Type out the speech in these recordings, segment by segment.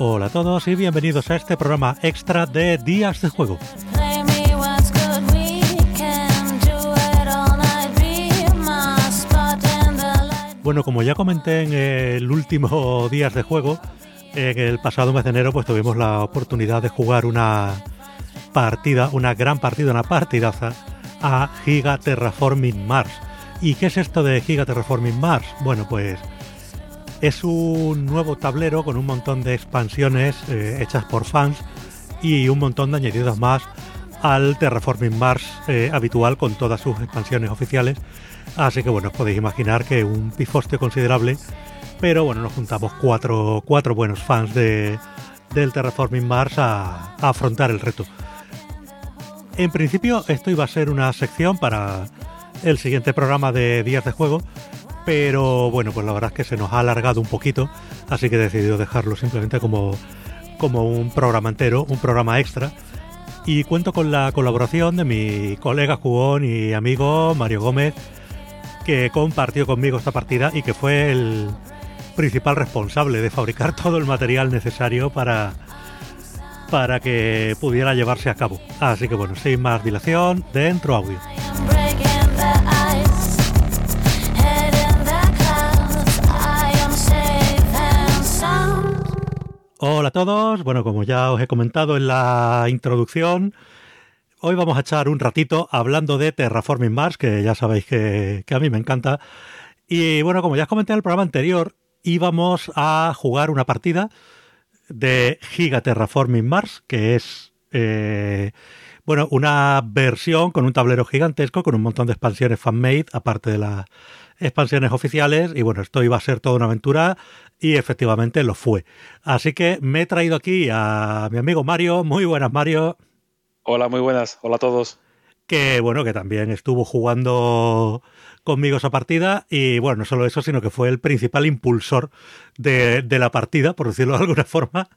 Hola a todos y bienvenidos a este programa extra de Días de Juego. Bueno, como ya comenté en el último Días de Juego, en el pasado mes de enero pues tuvimos la oportunidad de jugar una partida, una gran partida, una partidaza a Giga Terraforming Mars. ¿Y qué es esto de Giga Terraforming Mars? Bueno, pues es un nuevo tablero con un montón de expansiones eh, hechas por fans y un montón de añadidos más al Terraforming Mars eh, habitual con todas sus expansiones oficiales. Así que bueno, os podéis imaginar que un pifoste considerable, pero bueno, nos juntamos cuatro, cuatro buenos fans de, del Terraforming Mars a, a afrontar el reto. En principio esto iba a ser una sección para el siguiente programa de Días de Juego, pero bueno, pues la verdad es que se nos ha alargado un poquito, así que he decidido dejarlo simplemente como, como un programa entero, un programa extra. Y cuento con la colaboración de mi colega jugón y amigo Mario Gómez, que compartió conmigo esta partida y que fue el principal responsable de fabricar todo el material necesario para, para que pudiera llevarse a cabo. Así que bueno, sin más dilación, dentro audio. Hola a todos, bueno como ya os he comentado en la introducción, hoy vamos a echar un ratito hablando de Terraforming Mars, que ya sabéis que, a mí me encanta. Y bueno, como ya os comenté en el programa anterior, íbamos a jugar una partida de Giga Terraforming Mars, que es eh, bueno, una versión con un tablero gigantesco, con un montón de expansiones fan-made, aparte de las expansiones oficiales. Y bueno, esto iba a ser toda una aventura y efectivamente lo fue. Así que me he traído aquí a mi amigo Mario. Muy buenas, Mario. Hola, muy buenas. Hola a todos. Que bueno, que también estuvo jugando conmigo esa partida y bueno, no solo eso, sino que fue el principal impulsor de, la partida, por decirlo de alguna forma,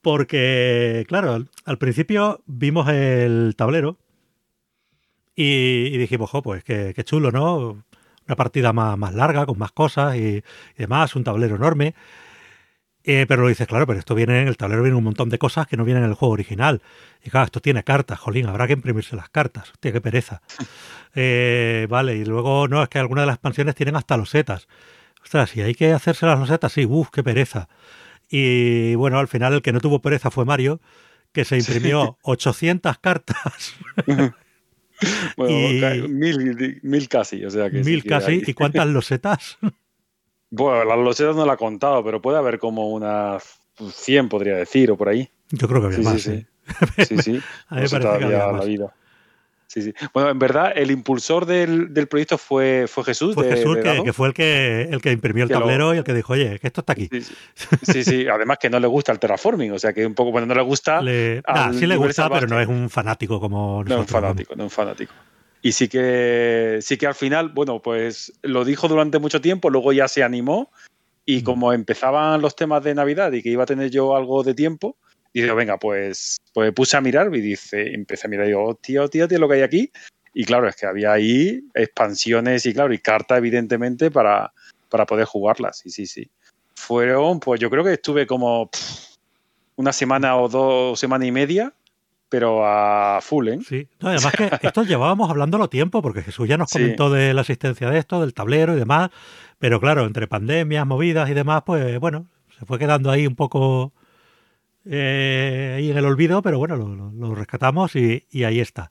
porque claro, al principio vimos el tablero y, dijimos, jo, pues qué, chulo, ¿no? una partida más, más larga, con más cosas y, demás, un tablero enorme. Eh, pero lo dices, claro, pero esto viene, el tablero viene un montón de cosas que no vienen en el juego original. Y claro, esto tiene cartas, jolín, habrá que imprimirse las cartas. Hostia, qué pereza. Eh, vale, y luego, no, es que algunas de las expansiones tienen hasta losetas. Ostras, si hay que hacerse las losetas, sí, uff, qué pereza. Y bueno, al final el que no tuvo pereza fue Mario, que se imprimió 800 cartas. Bueno, mil, mil, casi, o sea que Mil casi, ¿y cuántas losetas? Bueno, las losetas no la he contado, pero puede haber como unas 100, podría decir, o por ahí. Yo creo que había más. Sí, sí. sí. sí, A mí me parece que había la vida. Sí, sí. Bueno, en verdad, el impulsor del, del proyecto fue, fue Jesús. Fue Jesús, que, fue el que, el que imprimió el tablero y el que dijo, oye, que esto está aquí. Sí sí. Además que no le gusta el terraforming, o sea que un poco cuando no le gusta. sí le gusta, pero no es un fanático como No es un fanático, no es un fanático. Y sí que, sí que al final, bueno, pues lo dijo durante mucho tiempo, luego ya se animó y como empezaban los temas de Navidad y que iba a tener yo algo de tiempo, digo, venga, pues, pues puse a mirar y dice, empecé a mirar y digo, tío, tío, tío, lo que hay aquí. Y claro, es que había ahí expansiones y claro, y cartas evidentemente para, para poder jugarlas. Y sí, sí. Fueron, pues yo creo que estuve como una semana o dos, semana y media, pero a full, ¿eh? Sí, además que esto llevábamos hablándolo tiempo, porque Jesús ya nos comentó de la asistencia de esto, del tablero y demás, pero claro, entre pandemias, movidas y demás, pues bueno, se fue quedando ahí un poco eh, ahí en el olvido, pero bueno, lo, rescatamos y, ahí está.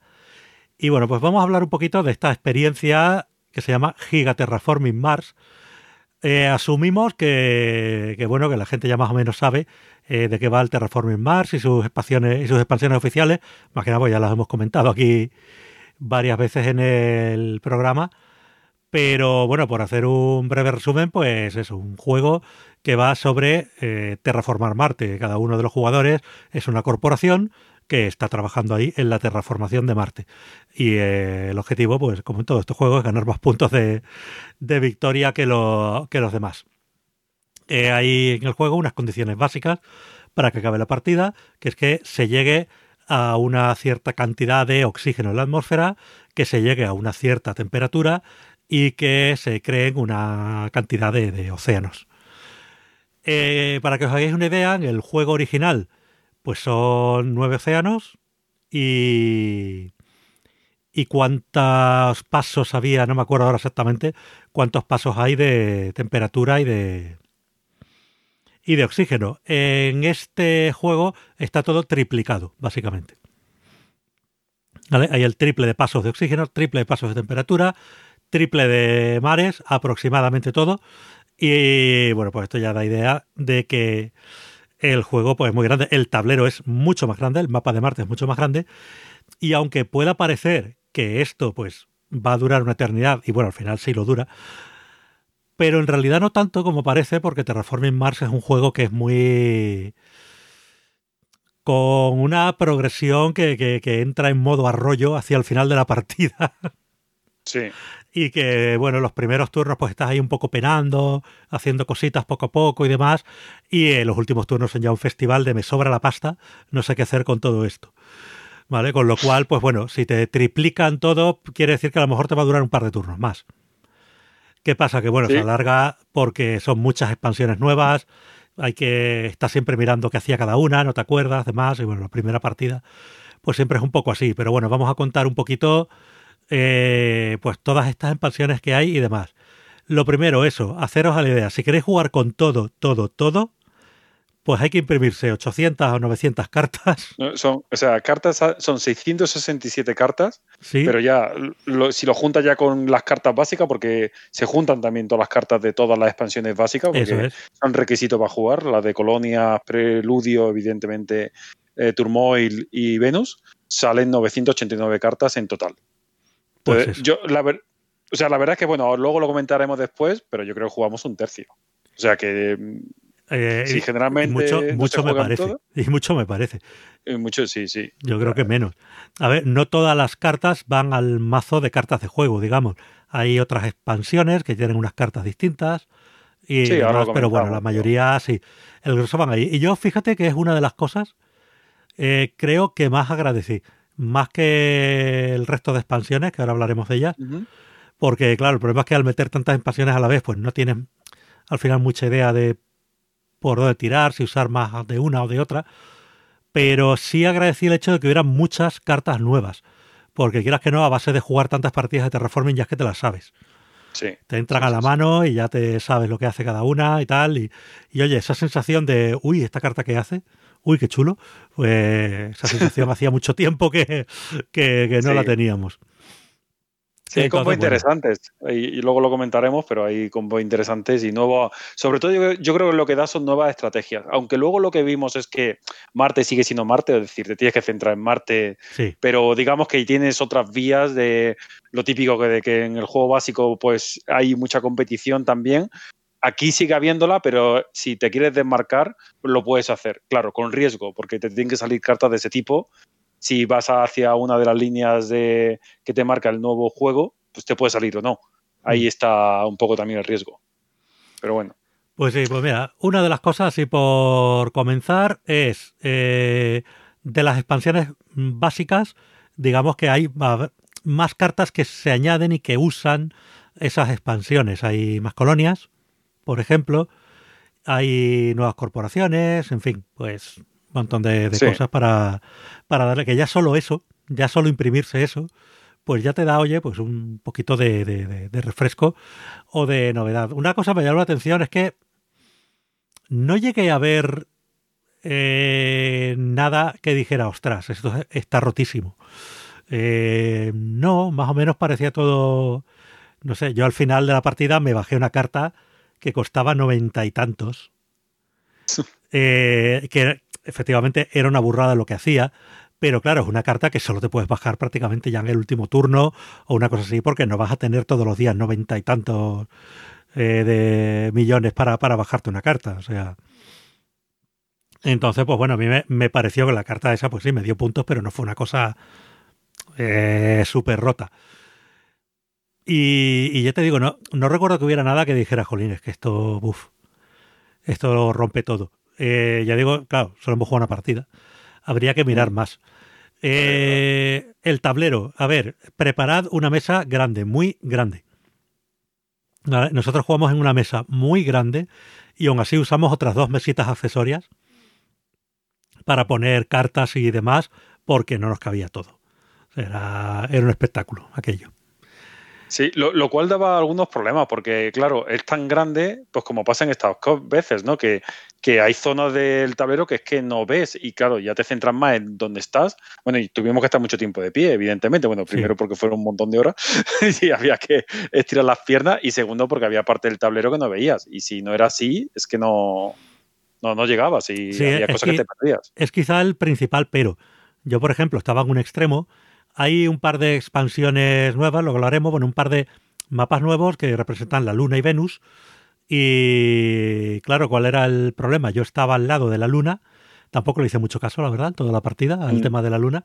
Y bueno, pues vamos a hablar un poquito de esta experiencia que se llama Giga Terraforming Mars. Eh, asumimos que, bueno, que la gente ya más o menos sabe eh, de qué va el Terraforming Mars y sus expansiones, y sus expansiones oficiales. Más que nada, pues ya las hemos comentado aquí varias veces en el programa. Pero bueno, por hacer un breve resumen, pues es un juego que va sobre eh, terraformar Marte. Cada uno de los jugadores es una corporación que está trabajando ahí en la terraformación de Marte. Y eh, el objetivo, pues como en todos estos juegos, es ganar más puntos de, victoria que, que, los demás. Eh, hay en el juego unas condiciones básicas para que acabe la partida, que es que se llegue a una cierta cantidad de oxígeno en la atmósfera, que se llegue a una cierta temperatura y que se creen una cantidad de, océanos. Eh, para que os hagáis una idea, en el juego original, pues son nueve océanos y y cuántos pasos había, no me acuerdo ahora exactamente, cuántos pasos hay de temperatura y de y de oxígeno. En este juego está todo triplicado, básicamente. Hay el triple de pasos de oxígeno, triple de pasos de temperatura, triple de mares, aproximadamente todo. Y bueno, pues esto ya da idea de que el juego pues, es muy grande. El tablero es mucho más grande, el mapa de Marte es mucho más grande. Y aunque pueda parecer que esto pues va a durar una eternidad, y bueno, al final sí lo dura, pero en realidad no tanto como parece, porque Terraforming Mars es un juego que es muy... con una progresión que, que, entra en modo arroyo hacia el final de la partida. Sí. Y que, bueno, los primeros turnos pues estás ahí un poco penando, haciendo cositas poco a poco y demás. Y en los últimos turnos son ya un festival de me sobra la pasta, no sé qué hacer con todo esto. ¿vale? Con lo cual, pues bueno, si te triplican todo, quiere decir que a lo mejor te va a durar un par de turnos más. ¿Qué pasa? Que bueno, se alarga porque son muchas expansiones nuevas, hay que estar siempre mirando qué hacía cada una, no te acuerdas, demás, y bueno, la primera partida, pues siempre es un poco así. Pero bueno, vamos a contar un poquito, eh, pues todas estas expansiones que hay y demás. Lo primero, eso, haceros a la idea. Si queréis jugar con todo, todo, todo, pues hay que imprimirse 800 o 900 cartas. son, o sea, cartas son 667 cartas, ¿Sí? pero ya si lo juntas ya con las cartas básicas, porque se juntan también todas las cartas de todas las expansiones básicas, porque son requisitos para jugar, las de Colonia, Preludio, evidentemente, eh, Turmoil y Venus, salen 989 cartas en total. Pues yo, la o sea, la verdad es que, bueno, luego lo comentaremos después, pero yo creo que jugamos un tercio. O sea que eh, sí, generalmente. Mucho, mucho me parece. Y mucho me parece. mucho, sí, sí. Yo creo que menos. A ver, no todas las cartas van al mazo de cartas de juego, digamos. Hay otras expansiones que tienen unas cartas distintas. Y pero bueno, la mayoría sí. El grosso van ahí. Y yo, fíjate que es una de las cosas, eh, creo que más agradecí. Más que el resto de expansiones, que ahora hablaremos de ellas. Porque, claro, el problema es que al meter tantas expansiones a la vez, pues no tienes al final mucha idea de por dónde tirar, si usar más de una o de otra, pero sí agradecí el hecho de que hubiera muchas cartas nuevas, porque quieras que no, a base de jugar tantas partidas de Terraforming ya es que te las sabes. Sí. Te entran a la mano y ya te sabes lo que hace cada una y tal. Y, oye, esa sensación de, uy, esta carta que hace, uy, qué chulo, pues esa sensación hacía mucho tiempo que, que, no la teníamos. Sí, hay combos interesantes y, luego lo comentaremos, pero hay combos interesantes y nuevos. Sobre todo, yo, creo que lo que da son nuevas estrategias. Aunque luego lo que vimos es que Marte sigue siendo Marte, es decir, te tienes que centrar en Marte, pero digamos que tienes otras vías de lo típico que, de que en el juego básico pues hay mucha competición también. Aquí sigue habiéndola, pero si te quieres desmarcar, lo puedes hacer, claro, con riesgo, porque te tienen que salir cartas de ese tipo si vas hacia una de las líneas de, que te marca el nuevo juego, pues te puede salir o no. Ahí mm. está un poco también el riesgo. Pero bueno. Pues sí, pues mira, una de las cosas, y por comenzar, es eh, de las expansiones básicas, digamos que hay más cartas que se añaden y que usan esas expansiones. Hay más colonias, por ejemplo, hay nuevas corporaciones, en fin, pues montón de, cosas para, para darle que ya solo eso, ya solo imprimirse eso, pues ya te da, oye, pues un poquito de, refresco o de novedad. Una cosa que me llamó la atención es que no llegué a ver eh, nada que dijera, ostras, esto está rotísimo. Eh, no, más o menos parecía todo, no sé, yo al final de la partida me bajé una carta que costaba noventa y tantos. Eh, que efectivamente era una burrada lo que hacía, pero claro, es una carta que solo te puedes bajar prácticamente ya en el último turno o una cosa así, porque no vas a tener todos los días noventa y tantos eh, de millones para, para bajarte una carta. O sea. Entonces, pues bueno, a mí me, pareció que la carta esa, pues sí, me dio puntos, pero no fue una cosa eh, súper rota. Y, ya te digo, no, no recuerdo que hubiera nada que dijera, Jolín, es que esto, uff, esto rompe todo. Eh, ya digo, claro, solo hemos jugado una partida. Habría que mirar mm. más. Eh, el tablero, a ver, preparad una mesa grande, muy grande. Nosotros jugamos en una mesa muy grande y aún así usamos otras dos mesitas accesorias para poner cartas y demás porque no nos cabía todo. Era, era un espectáculo aquello. Sí, lo, cual daba algunos problemas, porque claro, es tan grande, pues como pasa en estas veces, ¿no? Que, que, hay zonas del tablero que es que no ves y claro, ya te centras más en dónde estás. Bueno, y tuvimos que estar mucho tiempo de pie, evidentemente. Bueno, primero porque fueron un montón de horas y había que estirar las piernas y segundo porque había parte del tablero que no veías. Y si no era así, es que no, no, no llegabas y había cosas que, que te perdías. Es quizá el principal pero. Yo, por ejemplo, estaba en un extremo hay un par de expansiones nuevas, lo haremos, bueno, un par de mapas nuevos que representan la Luna y Venus. Y claro, ¿cuál era el problema? Yo estaba al lado de la Luna, tampoco le hice mucho caso, la verdad, toda la partida, al mm. tema de la Luna.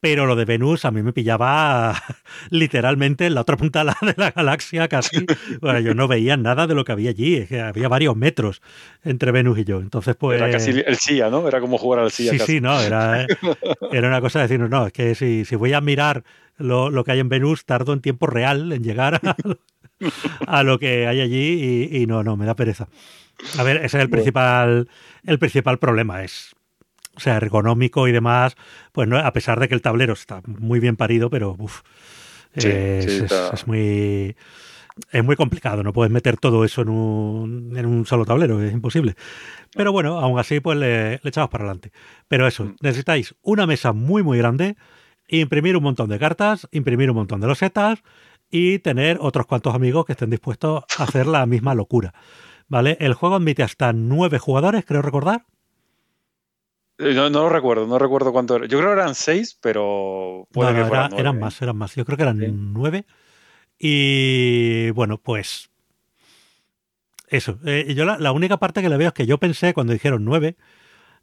Pero lo de Venus a mí me pillaba literalmente en la otra punta de la galaxia casi. Bueno, yo no veía nada de lo que había allí. había varios metros entre Venus y yo. Entonces, pues. Era casi el SIA, ¿no? Era como jugar al SIA. Sí, sí, no. Era, era una cosa de decirnos, no, es que si, si voy a mirar lo, lo, que hay en Venus, tardo en tiempo real en llegar a, lo que hay allí y, y, no, no, me da pereza. A ver, ese es el principal, el principal problema. Es o sea, ergonómico y demás, pues no, a pesar de que el tablero está muy bien parido, pero es, muy es muy complicado, no puedes meter todo eso en un, en un solo tablero, es imposible. Pero bueno, aún así pues le, echamos para adelante. Pero eso, mm. necesitáis una mesa muy muy grande, imprimir un montón de cartas, imprimir un montón de losetas y tener otros cuantos amigos que estén dispuestos a hacer la misma locura. ¿Vale? El juego admite hasta nueve jugadores, creo recordar. Eh, no, lo recuerdo, no recuerdo cuánto era. Yo creo que eran seis, pero puede que eran más, eran más. Yo creo que eran nueve. Y bueno, pues eso. Eh, yo la, única parte que le veo es que yo pensé cuando dijeron nueve,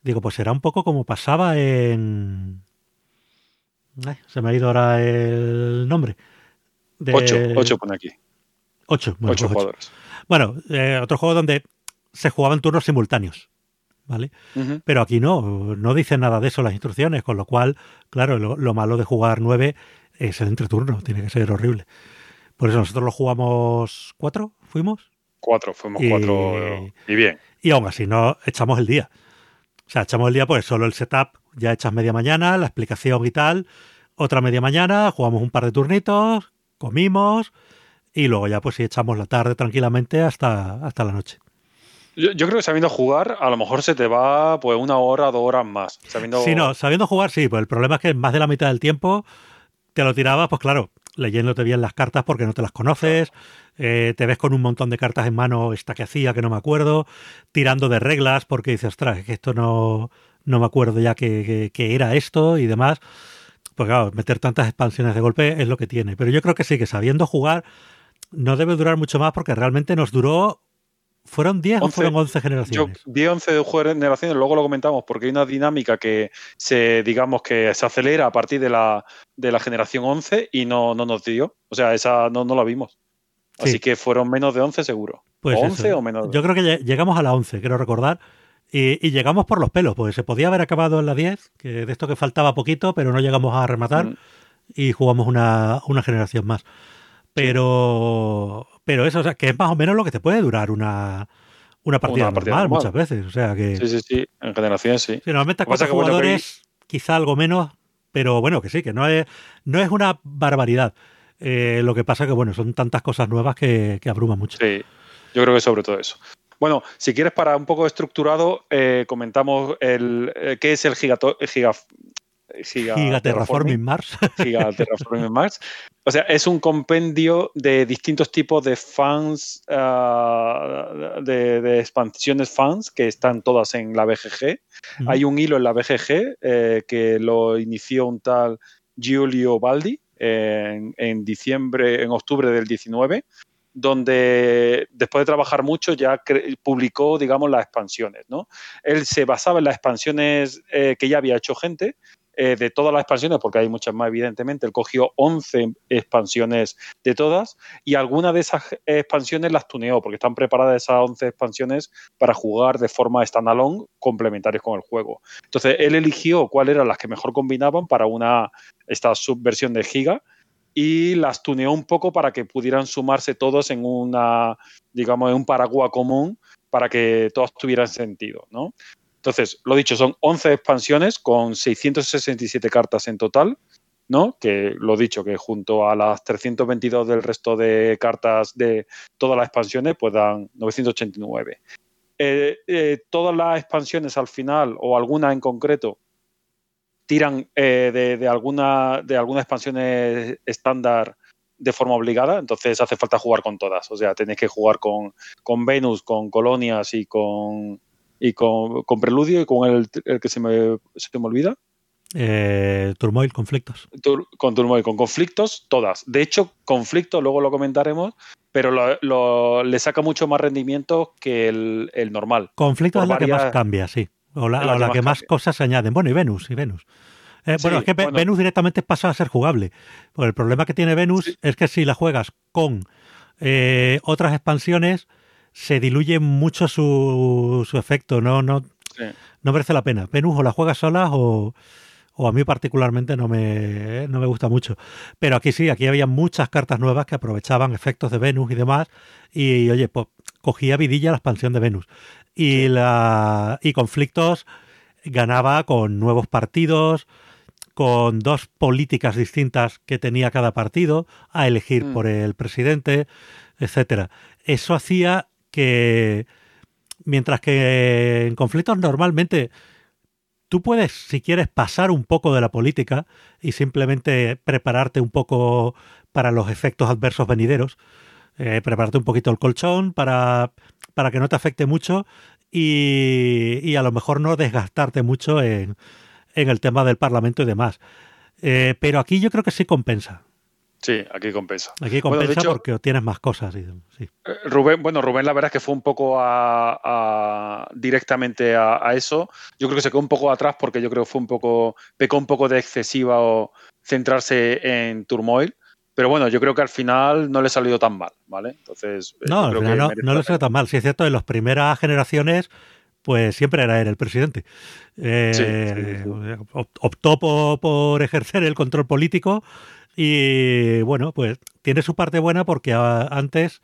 digo, pues será un poco como pasaba en... se me ha ido ahora el nombre. ocho, ocho pone aquí. Ocho, bueno, ocho pues jugadores. Bueno, eh, otro juego donde se jugaban turnos simultáneos. ¿Vale? Pero aquí no, no dice nada de eso las instrucciones, con lo cual, claro, lo, malo de jugar nueve es el entreturno, tiene que ser horrible. Por eso nosotros lo jugamos cuatro, ¿fuimos? Cuatro, fuimos cuatro y bien. Y aún así no echamos el día. O sea, echamos el día pues solo el setup, ya echas media mañana, la explicación y tal, otra media mañana, jugamos un par de turnitos, comimos y luego ya pues sí echamos la tarde tranquilamente hasta, hasta la noche. Yo, creo que sabiendo jugar, a lo mejor se te va pues una hora, dos horas más. Sí, no, sabiendo jugar sí, pues el problema es que más de la mitad del tiempo te lo tirabas, pues claro, leyéndote bien las cartas porque no te las conoces, eh, te ves con un montón de cartas en mano, esta que hacía, que no me acuerdo, tirando de reglas porque dices, ostras, que esto no, no me acuerdo ya que, que, era esto y demás. Pues claro, meter tantas expansiones de golpe es lo que tiene. Pero yo creo que sí, que sabiendo jugar no debe durar mucho más porque realmente nos duró ¿Fueron 10 o fueron 11 generaciones? Yo di 11 generaciones, luego lo comentamos, porque hay una dinámica que se, digamos, que se acelera a partir de la, de la generación 11 y no, no nos dio. O sea, esa no, no la vimos. Así que fueron menos de 11 seguro. Pues 11 o menos. Yo creo que llegamos a la 11, quiero recordar. Y, llegamos por los pelos, porque se podía haber acabado en la 10, que de esto que faltaba poquito, pero no llegamos a rematar mm. y jugamos una, una generación más. Pero, pero eso, o sea, que es más o menos lo que te puede durar una, una partida, normal, muchas veces. O sea que. Sí, sí, sí. En generación sí. normalmente a cuatro jugadores, quizá algo menos, pero bueno, que sí, que no es, no es una barbaridad. Eh, lo que pasa que, bueno, son tantas cosas nuevas que, que abruman mucho. Sí, yo creo que sobre todo eso. Bueno, si quieres, para un poco estructurado, eh, comentamos el, eh, qué es el gigato, giga, Giga, Terraforming Mars. Giga Terraforming Mars. O sea, es un compendio de distintos tipos de fans, ah, de, expansiones fans que están todas en la BGG. Hay un hilo en la BGG eh, que lo inició un tal Giulio Baldi en, en, diciembre, en octubre del 19, donde después de trabajar mucho ya publicó, digamos, las expansiones. ¿no? Él se basaba en las expansiones eh, que ya había hecho gente eh, de todas las expansiones, porque hay muchas más, evidentemente. Él cogió 11 expansiones de todas y algunas de esas expansiones las tuneó, porque están preparadas esas 11 expansiones para jugar de forma standalone, complementarios con el juego. Entonces, él eligió cuáles eran las que mejor combinaban para una esta subversión de Giga y las tuneó un poco para que pudieran sumarse todos en una, digamos, en un paraguas común para que todos tuvieran sentido, ¿no? Entonces, lo dicho, son 11 expansiones con 667 cartas en total, ¿no? Que lo dicho, que junto a las 322 del resto de cartas de todas las expansiones, pues dan 989. Eh, eh, todas las expansiones al final, o alguna en concreto, tiran eh, de, alguna, de algunas expansiones estándar de forma obligada, entonces hace falta jugar con todas. O sea, tenéis que jugar con, con Venus, con Colonias y con y con, Preludio y con el, que se me, se me olvida. Eh, Turmoil, conflictos. con Turmoil, con conflictos, todas. De hecho, conflicto, luego lo comentaremos, pero lo, le saca mucho más rendimiento que el, normal. Conflicto es la que más cambia, sí. O la, que, más, cosas se añaden. Bueno, y Venus, y Venus. Eh, bueno, es que Venus directamente pasa a ser jugable. Pues el problema que tiene Venus es que si la juegas con eh, otras expansiones, se diluye mucho su, su efecto. No, no, no merece la pena. Venus o la juegas sola o, o a mí particularmente no me, no me gusta mucho. Pero aquí sí, aquí había muchas cartas nuevas que aprovechaban efectos de Venus y demás. Y, oye, pues cogía vidilla la expansión de Venus. Y, la, y conflictos ganaba con nuevos partidos, con dos políticas distintas que tenía cada partido a elegir mm. por el presidente, etcétera. Eso hacía que mientras que en conflictos normalmente tú puedes, si quieres, pasar un poco de la política y simplemente prepararte un poco para los efectos adversos venideros, eh, prepararte un poquito el colchón para, para que no te afecte mucho y, y a lo mejor no desgastarte mucho en, en el tema del Parlamento y demás. Eh, pero aquí yo creo que sí compensa. Sí, aquí compensa. Aquí compensa porque tienes más cosas. Eh, Rubén, bueno, Rubén la verdad es que fue un poco a, directamente a, eso. Yo creo que se quedó un poco atrás porque yo creo que fue un poco, pecó un poco de excesiva o centrarse en Turmoil. Pero bueno, yo creo que al final no le ha salido tan mal, ¿vale? Entonces. Eh, no, no, no le salido tan mal. Si es cierto, en las primeras generaciones pues siempre era él el presidente. Eh, optó por, ejercer el control político y bueno, pues tiene su parte buena porque antes,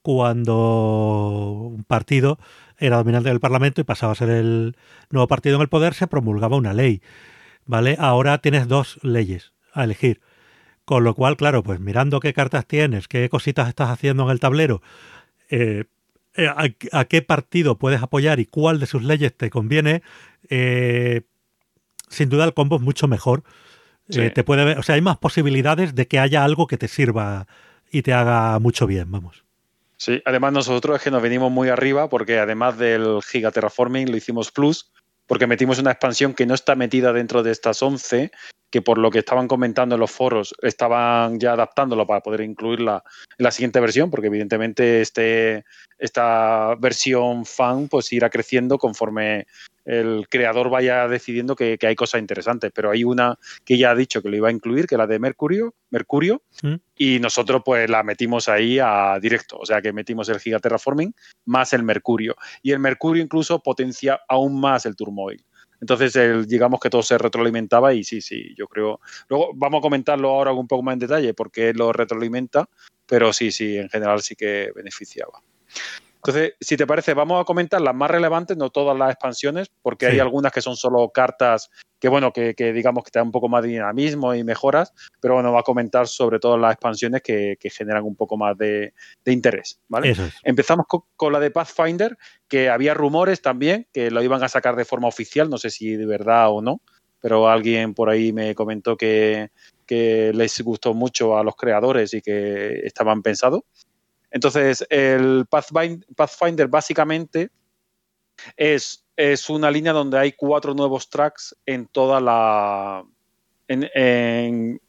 cuando un partido era dominante del Parlamento y pasaba a ser el nuevo partido en el poder, se promulgaba una ley. ¿Vale? Ahora tienes dos leyes a elegir. Con lo cual, claro, pues mirando qué cartas tienes, qué cositas estás haciendo en el tablero, eh, eh, a, qué partido puedes apoyar y cuál de sus leyes te conviene, eh, sin duda el combo es mucho mejor. Eh, te puede o sea, hay más posibilidades de que haya algo que te sirva y te haga mucho bien, vamos. Sí, además nosotros es que nos venimos muy arriba porque además del Giga Terraforming lo hicimos Plus, porque metimos una expansión que no está metida dentro de estas 11, que por lo que estaban comentando en los foros estaban ya adaptándolo para poder incluirla en la siguiente versión, porque evidentemente este, esta versión fan pues irá creciendo conforme el creador vaya decidiendo que, hay cosas interesantes. Pero hay una que ya ha dicho que lo iba a incluir, que es la de Mercurio, Mercurio mm. y nosotros pues la metimos ahí a directo. O sea que metimos el Giga Terraforming más el Mercurio. Y el Mercurio incluso potencia aún más el Turmoil. Entonces, digamos que todo se retroalimentaba y sí, sí, yo creo. Luego vamos a comentarlo ahora un poco más en detalle porque lo retroalimenta, pero sí, sí, en general sí que beneficiaba. Entonces, si te parece, vamos a comentar las más relevantes, no todas las expansiones, porque hay algunas que son solo cartas que, bueno, que, digamos que te dan un poco más de dinamismo y mejoras, pero bueno, va a comentar sobre todo las expansiones que, generan un poco más de, interés, ¿vale? Empezamos con, la de Pathfinder, que había rumores también que lo iban a sacar de forma oficial, no sé si de verdad o no, pero alguien por ahí me comentó que, que les gustó mucho a los creadores y que estaban pensados. Entonces, el Pathfinder, básicamente es, es, una línea donde hay cuatro nuevos tracks en toda la. en,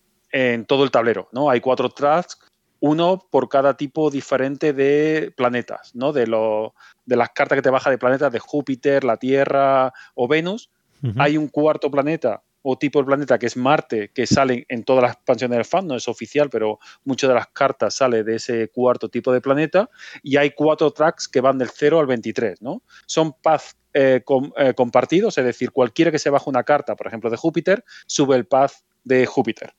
todo el tablero, ¿no? Hay cuatro tracks, uno por cada tipo diferente de planetas, ¿no? De, lo, de las cartas que te baja de planetas de Júpiter, la Tierra o Venus. Hay un cuarto planeta o tipo de planeta que es Marte, que salen en todas las expansiones del fan, no es oficial, pero muchas de las cartas sale de ese cuarto tipo de planeta, y hay cuatro tracks que van del 0 al 23, ¿no? Son paths eh, eh, compartidos, es decir, cualquiera que se baje una carta, por ejemplo, de Júpiter, sube el path de Júpiter.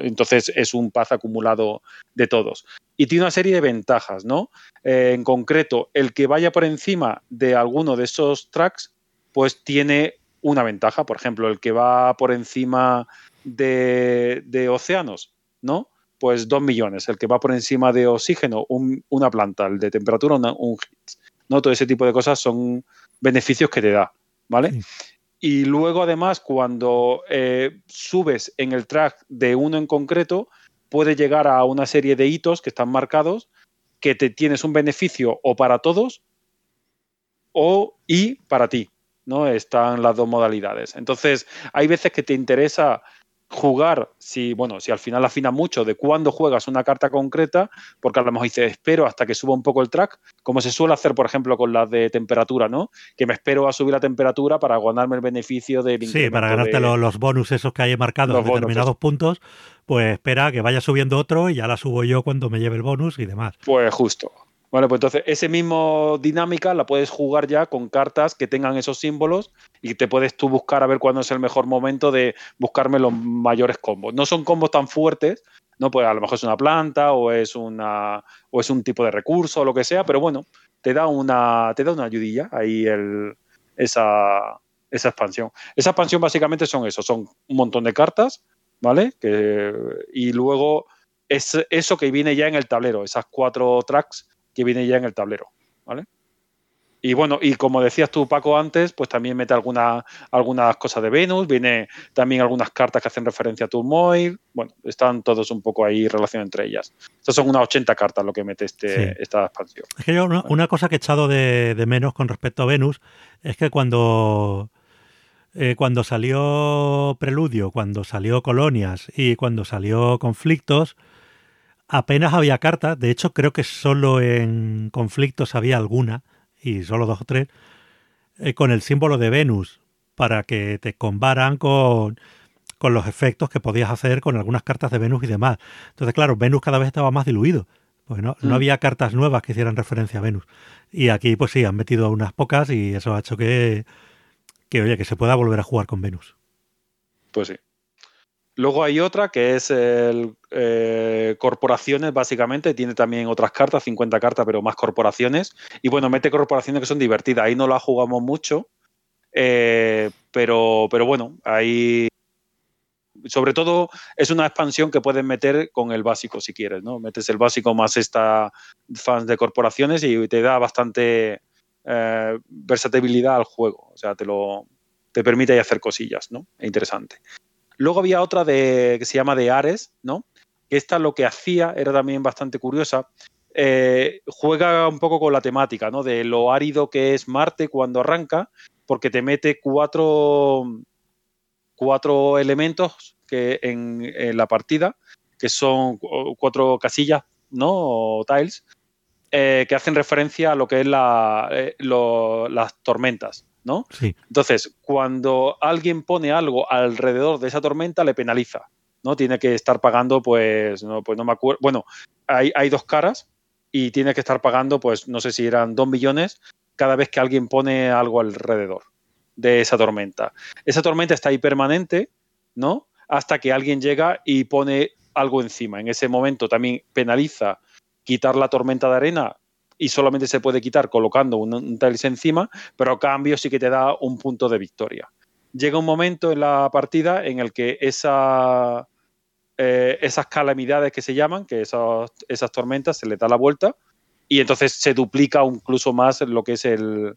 entonces es un path acumulado de todos. Y tiene una serie de ventajas, ¿no? Eh, en concreto, el que vaya por encima de alguno de esos tracks, pues tiene una ventaja. Por ejemplo, el que va por encima de, océanos, ¿no? Pues dos millones. El que va por encima de oxígeno, una planta. El de temperatura, un hit. ¿no? Todo ese tipo de cosas son beneficios que te da, ¿vale? Y luego, además, cuando eh, subes en el track de uno en concreto, puede llegar a una serie de hitos que están marcados que te tienes un beneficio o para todos o y para ti. ¿No? Están las dos modalidades. Entonces, hay veces que te interesa jugar, si, bueno, si al final afina mucho de cuándo juegas una carta concreta, porque a lo mejor dices, espero hasta que suba un poco el track, como se suele hacer, por ejemplo, con las de temperatura, ¿no? Que me espero a subir la temperatura para ganarme el beneficio de Sí, para ganarte los, bonus esos que hay marcados en determinados puntos, pues espera que vaya subiendo otro y ya la subo yo cuando me lleve el bonus y demás. Pues justo, bueno, pues entonces ese mismo dinámica la puedes jugar ya con cartas que tengan esos símbolos y te puedes tú buscar a ver cuándo es el mejor momento de buscarme los mayores combos. No son combos tan fuertes, no pues a lo mejor es una planta o es una o es un tipo de recurso o lo que sea, pero bueno, te da una te da una ayudilla ahí el, esa esa expansión. Esa expansión básicamente son eso, son un montón de cartas, ¿vale? Que, y luego es eso que viene ya en el tablero, esas cuatro tracks que viene ya en el tablero, ¿vale? Y bueno, y como decías tú, Paco, antes, pues también mete alguna, algunas cosas de Venus, viene también algunas cartas que hacen referencia a Turmoil, bueno, están todos un poco ahí relación entre ellas. Estas son unas 80 cartas lo que mete este, esta expansión. Es que yo una, cosa que he echado de, menos con respecto a Venus es que cuando, eh, cuando salió Preludio, cuando salió Colonias y cuando salió Conflictos, apenas había cartas, de hecho creo que solo en conflictos había alguna, y solo dos o tres, eh, con el símbolo de Venus, para que te comparan con, con los efectos que podías hacer con algunas cartas de Venus y demás. Entonces, claro, Venus cada vez estaba más diluido, porque no, no mm. había cartas nuevas que hicieran referencia a Venus. Y aquí, pues sí, han metido unas pocas y eso ha hecho que, que oye, que se pueda volver a jugar con Venus. Pues sí. Luego hay otra que es el, eh, corporaciones, básicamente. Tiene también otras cartas, 50 cartas, pero más corporaciones. Y bueno, mete corporaciones que son divertidas. Ahí no la jugamos mucho. Eh, pero, pero bueno, ahí. Sobre todo es una expansión que puedes meter con el básico si quieres, ¿no? Metes el básico más esta fans de corporaciones y te da bastante eh, versatilidad al juego. O sea, te lo te permite hacer cosillas, ¿no? Es interesante. Luego había otra de, que se llama de Ares, ¿no? Esta lo que hacía era también bastante curiosa. Eh, juega un poco con la temática, ¿no? De lo árido que es Marte cuando arranca, porque te mete cuatro, cuatro elementos que en, la partida, que son cuatro casillas, ¿no? O tiles, eh, que hacen referencia a lo que es eh, las tormentas. ¿No? Entonces, cuando alguien pone algo alrededor de esa tormenta, le penaliza, ¿no? Tiene que estar pagando, pues, no, pues no me acuerdo. Bueno, hay, hay dos caras y tiene que estar pagando, pues, no sé si eran dos millones cada vez que alguien pone algo alrededor de esa tormenta. Esa tormenta está ahí permanente, ¿no? Hasta que alguien llega y pone algo encima. En ese momento también penaliza quitar la tormenta de arena y solamente se puede quitar colocando un, un tiles encima, pero a cambio sí que te da un punto de victoria. Llega un momento en la partida en el que esa, eh, esas calamidades que se llaman, que esas, tormentas, se le da la vuelta y entonces se duplica incluso más lo que es el,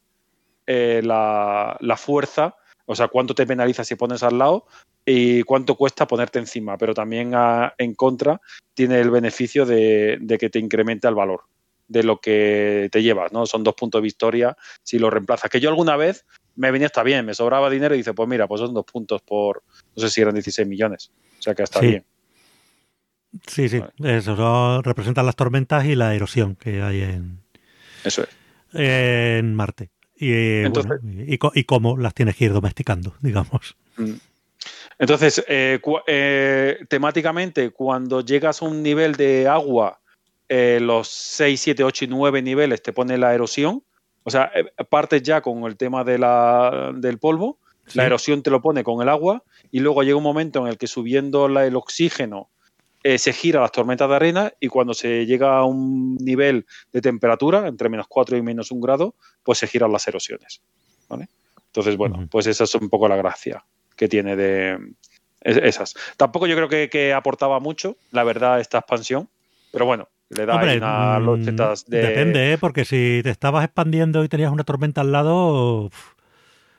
eh, la, fuerza, o sea, cuánto te penaliza si pones al lado y cuánto cuesta ponerte encima, pero también en contra tiene el beneficio de, de, que te incrementa el valor de lo que te llevas, ¿no? Son dos puntos de victoria si lo reemplazas. Que yo alguna vez me venía hasta bien, me sobraba dinero y dice, pues mira, pues son dos puntos por, no sé si eran 16 millones. O sea que está bien. Sí, sí, eso representan las tormentas y la erosión que hay en, eso es. en Marte. Y, y, cómo las tienes que ir domesticando, digamos. Mm. Entonces, eh, eh, temáticamente, cuando llegas a un nivel de agua, eh, los 6, 7, 8 y 9 niveles te pone la erosión. O sea, partes ya con el tema de la, del polvo, la erosión te lo pone con el agua y luego llega un momento en el que subiendo el oxígeno se gira las tormentas de arena y cuando se llega a un nivel de temperatura, entre menos 4 y menos 1 grado, pues se giran las erosiones. Entonces, bueno, pues esa es un poco la gracia que tiene de esas. Tampoco yo creo que, aportaba mucho, la verdad, esta expansión, pero bueno, le da una mm, de... Depende, ¿eh? porque si te estabas expandiendo y tenías una tormenta al lado,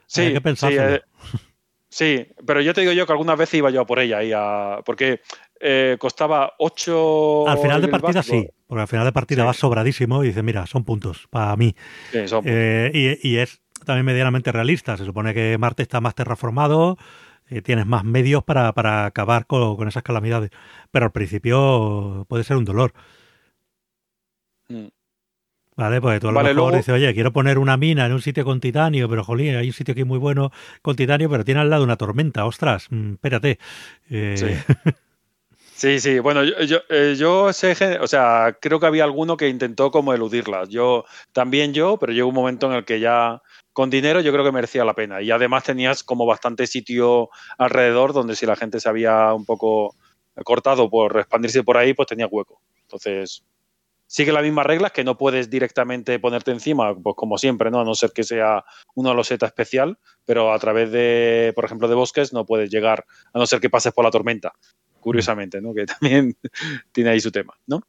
sí, hay que pensar. Eh, sí, pero yo te digo yo que algunas veces iba yo a por ella, y a, porque eh, costaba 8... Al final de partida sí, porque al final de partida vas sobradísimo y dices, mira, son puntos para mí. Sí, son puntos. y, es también medianamente realista. Se supone que Marte está más terraformado, eh, tienes más medios para, acabar con, esas calamidades. Pero al principio puede ser un dolor. Mm. Vale, pues tú a lo mejor dices, oye, quiero poner una mina en un sitio con titanio, pero jolín, hay un sitio aquí muy bueno con titanio, pero tiene al lado una tormenta, ostras, mm, espérate. Eh, sí. Sí, sí, bueno, yo, yo, eh, yo, sé, o sea, creo que había alguno que intentó como eludirlas. Yo, también yo, pero llegó un momento en el que ya con dinero yo creo que merecía la pena. Y además tenías como bastante sitio alrededor donde si la gente se había un poco cortado por expandirse por ahí, pues tenía hueco. Entonces, sigue las mismas reglas que no puedes directamente ponerte encima, pues como siempre, ¿no? A no ser que sea una loseta especial, pero a través de, por ejemplo, de bosques no puedes llegar, a no ser que pases por la tormenta curiosamente, ¿no? que también tiene ahí su tema. ¿no?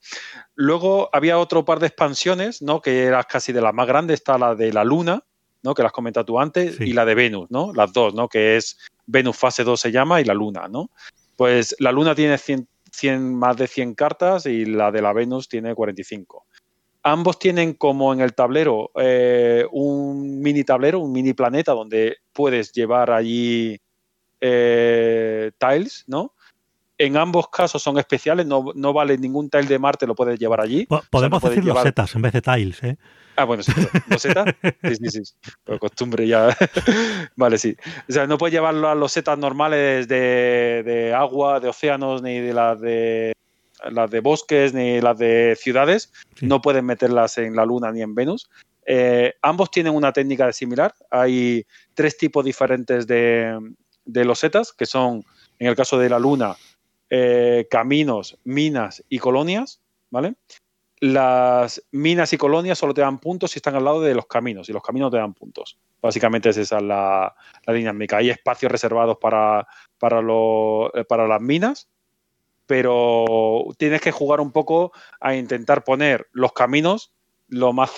Luego había otro par de expansiones, ¿no? que era casi de las más grandes, está la de la Luna, ¿no? que las comentas tú antes, y la de Venus, ¿no? las dos, ¿no? que es Venus fase 2 se llama y la Luna. ¿no? Pues la Luna tiene 100, más de 100 cartas y la de la Venus tiene 45. Ambos tienen como en el tablero eh, un mini tablero, un mini planeta donde puedes llevar allí eh, tiles, ¿no? En ambos casos son especiales, no, vale ningún tile de Marte, lo puedes llevar allí. Podemos decir los setas en vez de tiles, ¿eh? Ah, bueno, sí, los setas. Sí, sí, sí. Por costumbre ya. vale, sí. O sea, no puedes llevarlo a los setas normales de, agua, de océanos, ni de las de las de bosques, ni las de ciudades. No puedes meterlas en la Luna ni en Venus. Eh, ambos tienen una técnica similar. Hay tres tipos diferentes de, de losetas, que son, en el caso de la Luna, eh, caminos, minas y colonias, ¿vale? Las minas y colonias solo te dan puntos si están al lado de los caminos y los caminos te dan puntos. Básicamente es esa la, dinámica. Hay espacios reservados para, para, eh, para las minas, pero tienes que jugar un poco a intentar poner los caminos lo más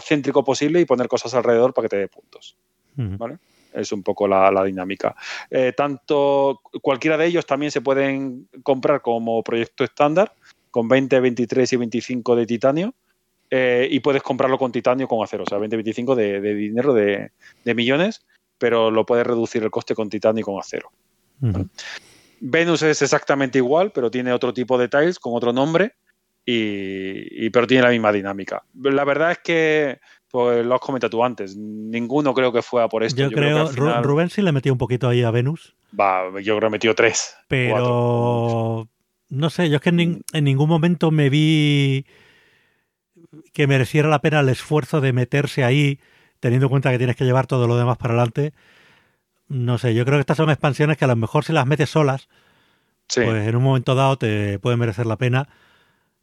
céntrico posible y poner cosas alrededor para que te dé puntos. ¿Vale? Es un poco la, dinámica. Eh, tanto cualquiera de ellos también se pueden comprar como proyecto estándar con 20, 23 y 25 de titanio. Eh, y puedes comprarlo con titanio con acero, o sea, 20, 25 de, dinero, de, millones, pero lo puedes reducir el coste con titanio y con acero. Venus es exactamente igual, pero tiene otro tipo de tiles con otro nombre, y, pero tiene la misma dinámica. La verdad es que pues lo has comentado tú antes. Ninguno creo que fue a por esto. Yo, creo, que Rubén sí le metió un poquito ahí a Venus. Va, yo creo que metió tres. Pero no sé, yo es que en, ningún momento me vi que mereciera la pena el esfuerzo de meterse ahí, teniendo en cuenta que tienes que llevar todo lo demás para adelante. No sé, yo creo que estas son expansiones que a lo mejor si las metes solas, pues en un momento dado te puede merecer la pena.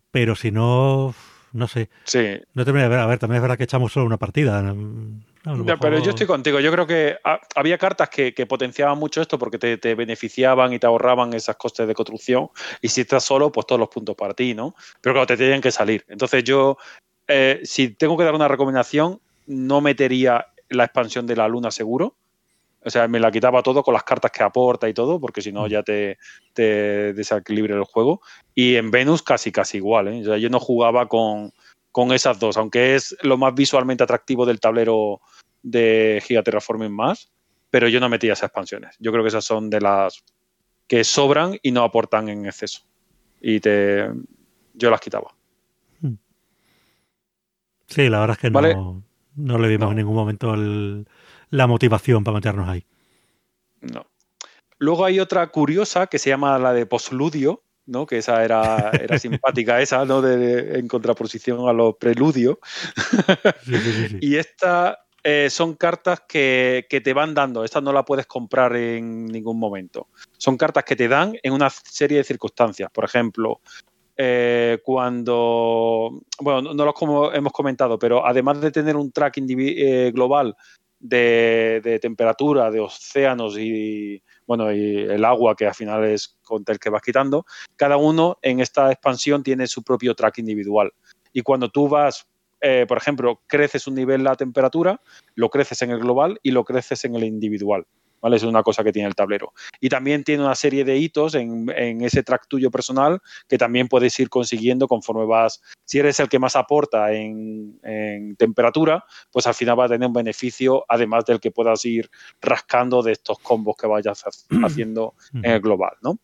Pero si no, no sé. Sí. No te a ver, a ver, también es verdad que echamos solo una partida. Pero yo estoy contigo. Yo creo que había cartas que, potenciaban mucho esto porque te, beneficiaban y te ahorraban esas costes de construcción. Y si estás solo, pues todos los puntos para ti, ¿no? Pero claro, te tienen que salir. Entonces yo, eh, si tengo que dar una recomendación, no metería la expansión de la luna seguro. O sea, me la quitaba todo con las cartas que aporta y todo, porque si no ya te, te desequilibra el juego. Y en Venus casi, casi igual. ¿eh? O sea, yo no jugaba con, esas dos, aunque es lo más visualmente atractivo del tablero de Giga Terraforming más, pero yo no metía esas expansiones. Yo creo que esas son de las que sobran y no aportan en exceso. Y te yo las quitaba. Hmm. Sí, la verdad es que no, no, le dimos en ningún momento el, la motivación para meternos ahí. No. Luego hay otra curiosa que se llama la de posludio, ¿no? Que esa era, era simpática, esa, ¿no? De, en contraposición a los preludio. y esta eh, son cartas que, te van dando. Estas no la puedes comprar en ningún momento. Son cartas que te dan en una serie de circunstancias. Por ejemplo, eh, cuando. Bueno, no lo hemos comentado, pero además de tener un track eh, global de, temperatura, de océanos y, bueno, y el agua, que al final es con el que vas quitando, cada uno en esta expansión tiene su propio track individual. Y cuando tú vas eh, por ejemplo, creces un nivel la temperatura, lo creces en el global y lo creces en el individual. ¿Vale? Es una cosa que tiene el tablero. Y también tiene una serie de hitos en, ese track tuyo personal que también puedes ir consiguiendo conforme vas. Si eres el que más aporta en, temperatura, pues al final va a tener un beneficio, además del que puedas ir rascando de estos combos que vayas haciendo en el global, ¿no?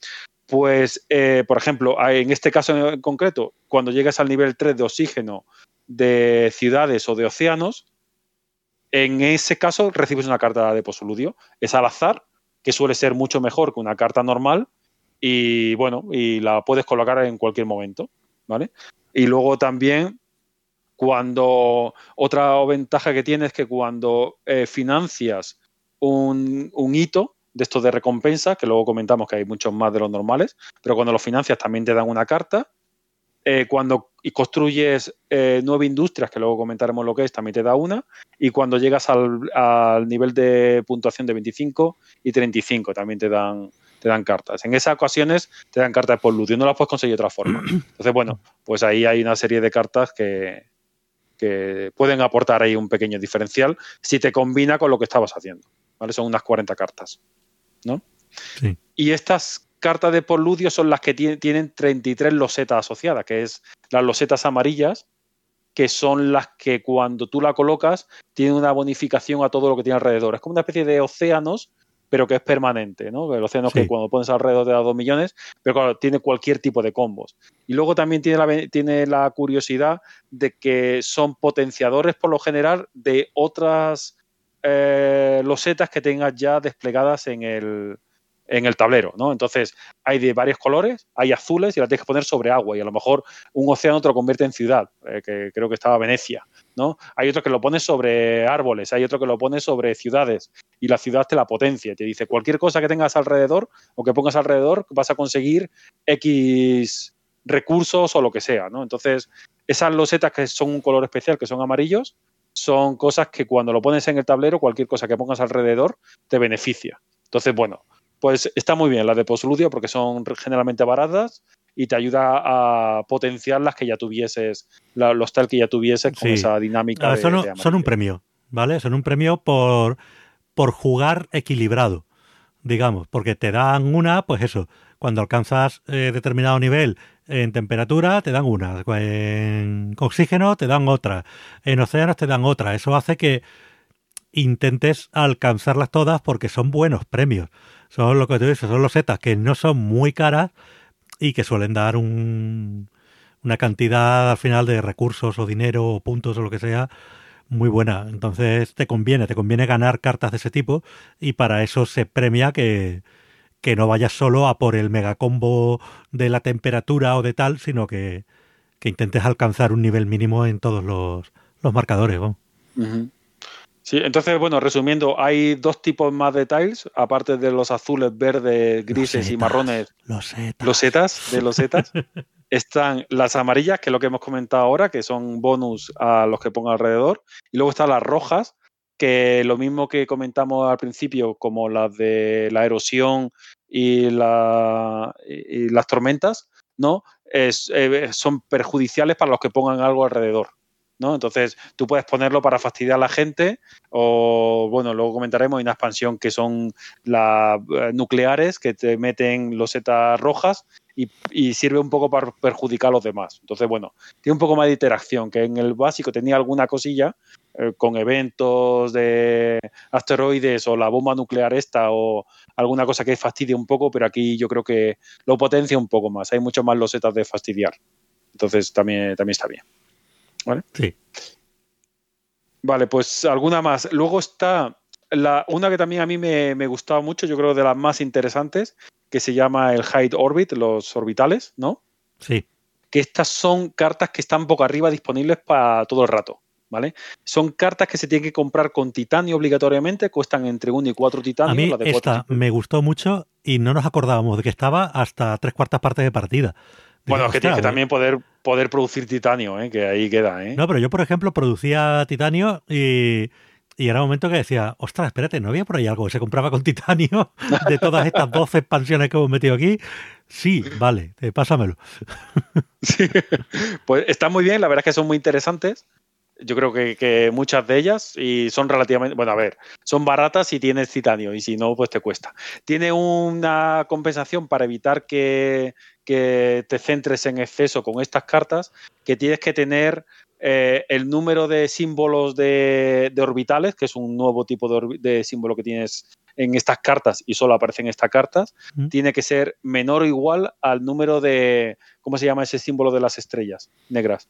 Pues, eh, por ejemplo, en este caso en concreto, cuando llegas al nivel 3 de oxígeno de ciudades o de océanos, en ese caso recibes una carta de posoludio. Es al azar, que suele ser mucho mejor que una carta normal, y bueno, y la puedes colocar en cualquier momento, ¿vale? Y luego también, cuando otra ventaja que tienes es que cuando eh, financias un, un hito de estos de recompensa, que luego comentamos que hay muchos más de los normales, pero cuando los financias también te dan una carta eh, cuando construyes eh, nueve industrias, que luego comentaremos lo que es, también te da una. Y cuando llegas al, nivel de puntuación de 25 y 35, también te dan, te dan cartas. En esas ocasiones te dan cartas por luz y no las puedes conseguir de otra forma. Entonces, bueno, pues ahí hay una serie de cartas que, que pueden aportar ahí un pequeño diferencial si te combina con lo que estabas haciendo. ¿vale? Son unas 40 cartas. ¿no? Sí. Y estas cartas de Poludio son las que tienen 33 losetas asociadas, que es las losetas amarillas, que son las que cuando tú la colocas tienen una bonificación a todo lo que tiene alrededor. Es como una especie de océanos, pero que es permanente, ¿no? El océano que cuando pones alrededor de da 2 millones, pero tiene cualquier tipo de combos. Y luego también tiene la, tiene la curiosidad de que son potenciadores por lo general de otras eh, losetas que tengas ya desplegadas en el, en el tablero, ¿no? Entonces, hay de varios colores, hay azules y las tienes que poner sobre agua y a lo mejor un océano te lo convierte en ciudad, eh, que creo que estaba Venecia, ¿no? Hay otro que lo pone sobre árboles, hay otro que lo pone sobre ciudades y la ciudad te la potencia, te dice cualquier cosa que tengas alrededor o que pongas alrededor vas a conseguir X recursos o lo que sea, ¿no? Entonces, esas losetas que son un color especial, que son amarillos, son cosas que cuando lo pones en el tablero, cualquier cosa que pongas alrededor te beneficia. Entonces, bueno, pues está muy bien la de posludio porque son generalmente baratas y te ayuda a potenciar las que ya tuvieses, los tal que ya tuvieses con esa dinámica. Ah, son, un premio, ¿vale? Son un premio por, por jugar equilibrado, digamos, porque te dan una, pues eso, cuando alcanzas eh, determinado nivel en temperatura te dan una, en oxígeno te dan otra, en océanos te dan otra. Eso hace que intentes alcanzarlas todas porque son buenos premios. Son lo que tú dices, son los setas que no son muy caras y que suelen dar un, una cantidad al final de recursos o dinero o puntos o lo que sea muy buena. Entonces te conviene, te conviene ganar cartas de ese tipo y para eso se premia que, que no vayas solo a por el megacombo de la temperatura o de tal, sino que, que intentes alcanzar un nivel mínimo en todos los, los marcadores. Sí, entonces, bueno, resumiendo, hay dos tipos más de tiles, aparte de los azules, verdes, grises y marrones. Los setas. de los setas. están las amarillas, que es lo que hemos comentado ahora, que son bonus a los que pongan alrededor. Y luego están las rojas, que lo mismo que comentamos al principio, como las de la erosión y, las tormentas, ¿no? Es, eh, son perjudiciales para los que pongan algo alrededor. ¿No? Entonces, tú puedes ponerlo para fastidiar a la gente o, bueno, luego comentaremos, hay una expansión que son las eh, nucleares que te meten losetas rojas y, sirve un poco para perjudicar a los demás. Entonces, bueno, tiene un poco más de interacción, que en el básico tenía alguna cosilla eh, con eventos de asteroides o la bomba nuclear esta o alguna cosa que fastidia un poco, pero aquí yo creo que lo potencia un poco más. Hay mucho más losetas de fastidiar. Entonces, también, también está bien. ¿Vale? Sí. Vale, pues alguna más. Luego está la, una que también a mí me, me gustaba mucho, yo creo de las más interesantes, que se llama el Height Orbit, los orbitales, ¿no? Sí. Que estas son cartas que están boca arriba disponibles para todo el rato. ¿Vale? Son cartas que se tienen que comprar con titanio obligatoriamente, cuestan entre 1 y 4 titanios. A mí la de cuatro esta me gustó mucho y no nos acordábamos de que estaba hasta tres cuartas partes de partida. Bueno, es que tienes que "Ostras, también poder, poder producir titanio, ¿eh? que ahí queda. ¿eh? No, pero yo, por ejemplo, producía titanio y, y era un momento que decía, ostras, espérate, ¿no había por ahí algo que se compraba con titanio de todas estas 12 expansiones que hemos metido aquí? Sí, vale, eh, pásamelo. Sí. Pues están muy bien, la verdad es que son muy interesantes. Yo creo que, que muchas de ellas y son relativamente, bueno, a ver, son baratas si tienes titanio y si no, pues te cuesta. Tiene una compensación para evitar que, que te centres en exceso con estas cartas, que tienes que tener eh, el número de símbolos de, de orbitales, que es un nuevo tipo de, de símbolo que tienes en estas cartas y solo aparecen estas cartas, tiene que ser menor o igual al número de, ¿cómo se llama ese símbolo de las estrellas negras?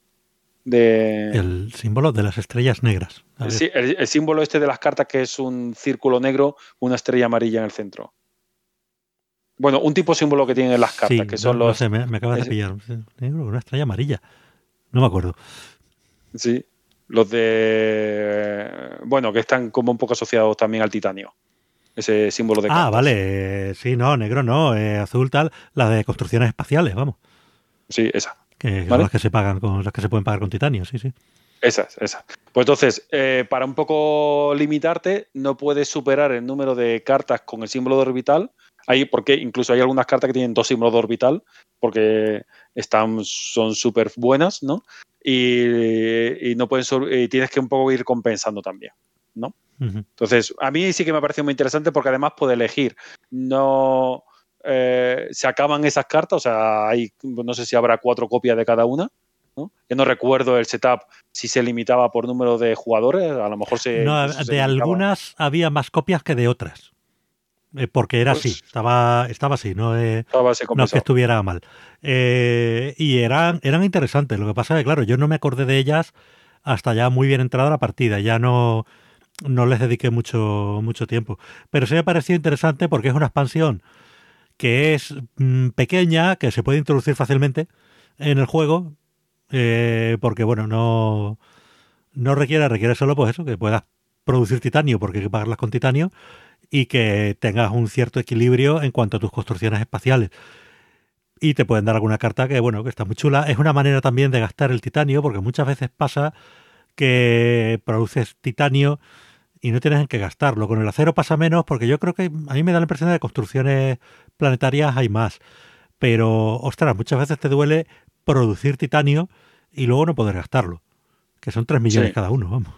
De, El símbolo de las estrellas negras. Sí, el, el símbolo este de las cartas que es un círculo negro, una estrella amarilla en el centro. Bueno, un tipo de símbolo que tienen las cartas, Sí, que son no, no los... sé, me, me acabas de pillar. Negro, Una estrella amarilla. No me acuerdo. Sí, los de... Bueno, que están como un poco asociados también al titanio. Ese símbolo de Ah, cartas. vale. eh, Sí, no, negro no. eh, azul tal. Las de construcciones espaciales, vamos. Sí, esa. Que son Vale. las que se pagan con las que se pueden pagar con titanio, sí, sí. Esas, esas. Pues entonces, eh, para un poco limitarte, no puedes superar el número de cartas con el símbolo de orbital. Ahí, porque incluso hay algunas cartas que tienen dos símbolos de orbital, porque están, son súper buenas, ¿no? Y, y no pueden y tienes que un poco ir compensando también, ¿no? Entonces, a mí sí que me pareció muy interesante porque además puede elegir. No eh, se acaban esas cartas, o sea, hay no sé si habrá cuatro copias de cada una. ¿no? Yo no recuerdo el setup si se limitaba por número de jugadores, a lo mejor se. No, se de algunas había más copias que de otras. Eh, porque era Pues- así, estaba, estaba así, no, eh, Estaba ese no que estuviera mal. Y eran, eran interesantes. Lo que pasa es que, claro, yo no me acordé de ellas hasta ya muy bien entrada la partida. Ya no, no les dediqué mucho, mucho tiempo. Pero sí me pareció interesante porque es una expansión que es mm, pequeña, que se puede introducir fácilmente en el juego. eh, porque, bueno, no, no requiere, requiere solo pues eso, que puedas producir titanio porque hay que pagarlas con titanio y que tengas un cierto equilibrio en cuanto a tus construcciones espaciales. Y te pueden dar alguna carta que, bueno, que está muy chula. Es una manera también de gastar el titanio, porque muchas veces pasa que produces titanio y no tienes en qué gastarlo. Con el acero pasa menos, porque yo creo que a mí me da la impresión de que construcciones planetarias hay más. Pero, ostras, muchas veces te duele producir titanio y luego no poder gastarlo. Que son 3 millones Sí. cada uno, vamos.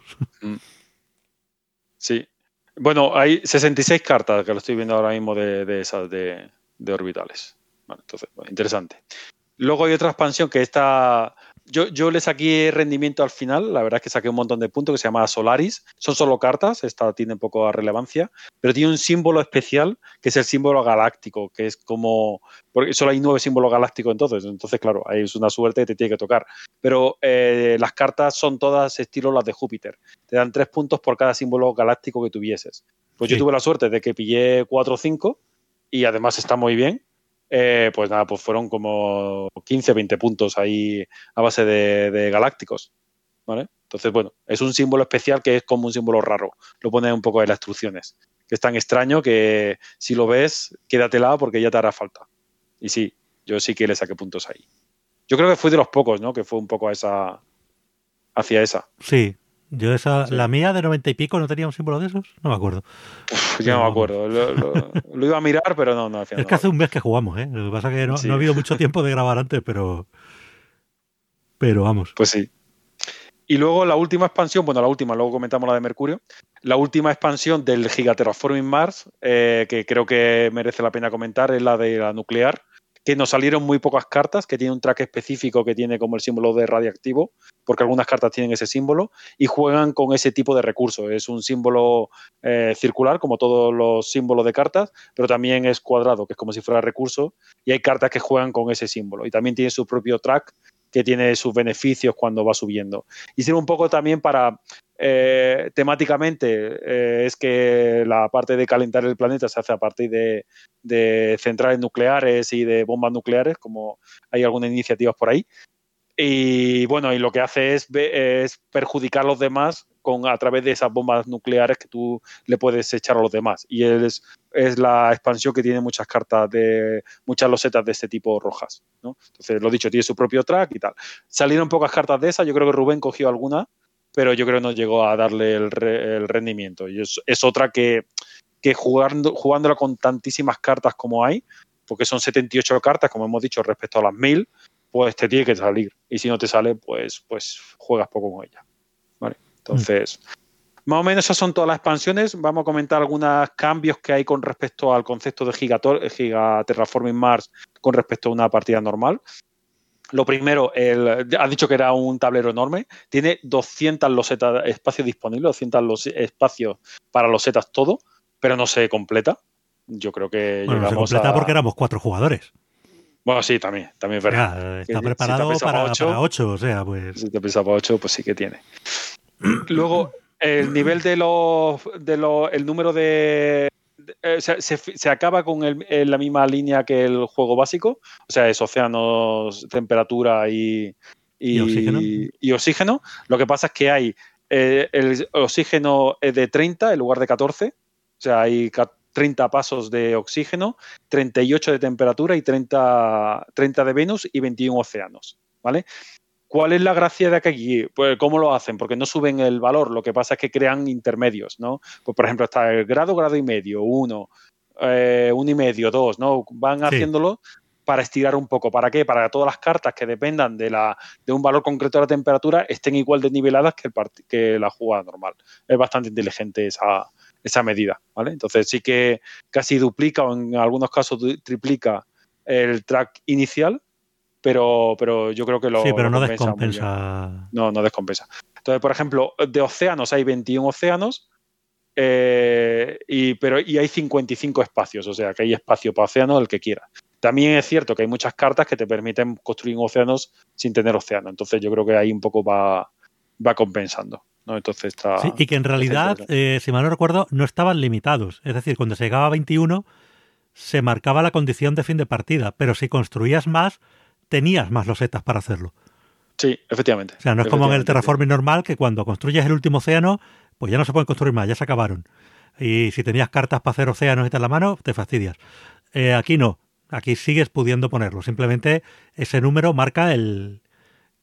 Sí. Bueno, hay 66 cartas que lo estoy viendo ahora mismo de, de esas de, de orbitales. Vale, entonces, bueno, interesante. Luego hay otra expansión que está. Yo, yo le saqué rendimiento al final, la verdad es que saqué un montón de puntos que se llama Solaris. Son solo cartas, esta tiene poca relevancia, pero tiene un símbolo especial que es el símbolo galáctico, que es como. Porque solo hay nueve símbolos galácticos entonces, entonces, claro, ahí es una suerte que te tiene que tocar. Pero eh, las cartas son todas estilo las de Júpiter te dan tres puntos por cada símbolo galáctico que tuvieses. Pues Sí. yo tuve la suerte de que pillé cuatro o cinco y además está muy bien. Eh, pues nada, pues fueron como 15, 20 puntos ahí a base de, galácticos. ¿Vale? Entonces, bueno, es un símbolo especial que es como un símbolo raro. Lo pone un poco en las instrucciones. Que es tan extraño que si lo ves, quédatela porque ya te hará falta. Y sí, yo sí que le saqué puntos ahí. Yo creo que fui de los pocos, ¿no? Que fue un poco a esa. hacia esa. Sí. Yo esa, Sí. la mía de 90 y pico no tenía un símbolo de esos, no me acuerdo. Pues ya no me acuerdo. Lo, lo- lo iba a mirar, pero no, no. al final Es no que hace un mes que jugamos, ¿eh? Lo que pasa es que no, Sí. no ha habido mucho tiempo de grabar antes, pero. Pero vamos. Pues sí. Y luego la última expansión, bueno, la última, luego comentamos la de Mercurio. La última expansión del Gigaterraforming Mars, eh, que creo que merece la pena comentar, es la de la nuclear, que nos salieron muy pocas cartas, que tiene un track específico que tiene como el símbolo de radiactivo, porque algunas cartas tienen ese símbolo, y juegan con ese tipo de recurso. Es un símbolo eh, circular, como todos los símbolos de cartas, pero también es cuadrado, que es como si fuera recurso, y hay cartas que juegan con ese símbolo. Y también tiene su propio track que tiene sus beneficios cuando va subiendo. Y sirve un poco también para eh, temáticamente eh, es que la parte de calentar el planeta se hace a partir de, centrales nucleares y de bombas nucleares, como hay algunas iniciativas por ahí. Y bueno, y lo que hace es, es perjudicar a los demás con, a través de esas bombas nucleares que tú le puedes echar a los demás. Y es, es la expansión que tiene muchas cartas de muchas losetas de este tipo rojas. Entonces, lo dicho, tiene su propio track y tal. Salieron pocas cartas de esas, yo creo que Rubén cogió alguna pero yo creo que no llegó a darle el, rendimiento. Y es, otra que, jugando, jugándola con tantísimas cartas como hay, porque son 78 cartas, como hemos dicho, respecto a las 1000, pues te tiene que salir. Y si no te sale, pues, pues juegas poco con ella. ¿Vale? Entonces, más o menos esas son todas las expansiones. Vamos a comentar algunos cambios que hay con respecto al concepto de Giga, Giga Terraforming Mars con respecto a una partida normal. Lo primero, el, has dicho que era un tablero enorme. Tiene 200 losetas, espacios disponibles, 200 los, espacios para losetas todo, pero no se completa. Yo creo que bueno, no se completa porque éramos cuatro jugadores. Bueno, sí, también, también es verdad. está preparado para, 8, o sea, pues... Si te pensaba para 8, pues sí que tiene. Luego, el nivel de los, de los, el número de, eh, se, acaba con la misma línea que el juego básico, o sea, es océanos, temperatura y, oxígeno? Lo que pasa es que hay eh, el oxígeno de 30 en lugar de 14, o sea, hay 30 pasos de oxígeno, 38 de temperatura y 30, 30 de Venus y 21 océanos, ¿vale? ¿Cuál es la gracia de aquí? Pues, ¿cómo lo hacen? Porque no suben el valor, lo que pasa es que crean intermedios, ¿no? Pues, por ejemplo, está el grado, grado y medio, uno, eh, uno y medio, dos, ¿no? Van haciéndolo para estirar un poco. ¿Para qué? Para que todas las cartas que dependan de, la, de un valor concreto de la temperatura estén igual de niveladas que, el que la jugada normal. Es bastante inteligente esa, esa medida, ¿vale? Entonces sí que casi duplica o en algunos casos triplica el track inicial pero, pero yo creo que lo. Sí, pero no descompensa. No, no descompensa. Entonces, por ejemplo, de océanos hay 21 océanos, eh, y, pero, y hay 55 espacios, o sea que hay espacio para océanos el que quiera. También es cierto que hay muchas cartas que te permiten construir océanos sin tener océano. Entonces, yo creo que ahí un poco va, va compensando. ¿no? Entonces está. Sí, y que en realidad, eh, si mal no recuerdo, no estaban limitados. Es decir, cuando se llegaba a 21, se marcaba la condición de fin de partida, pero si construías más tenías más losetas para hacerlo. Sí, efectivamente. O sea, no es como en el terraforming normal que cuando construyes el último océano, pues ya no se pueden construir más, ya se acabaron. Y si tenías cartas para hacer océanos y tal la mano, te fastidias. Eh, aquí no, aquí sigues pudiendo ponerlo. Simplemente ese número marca el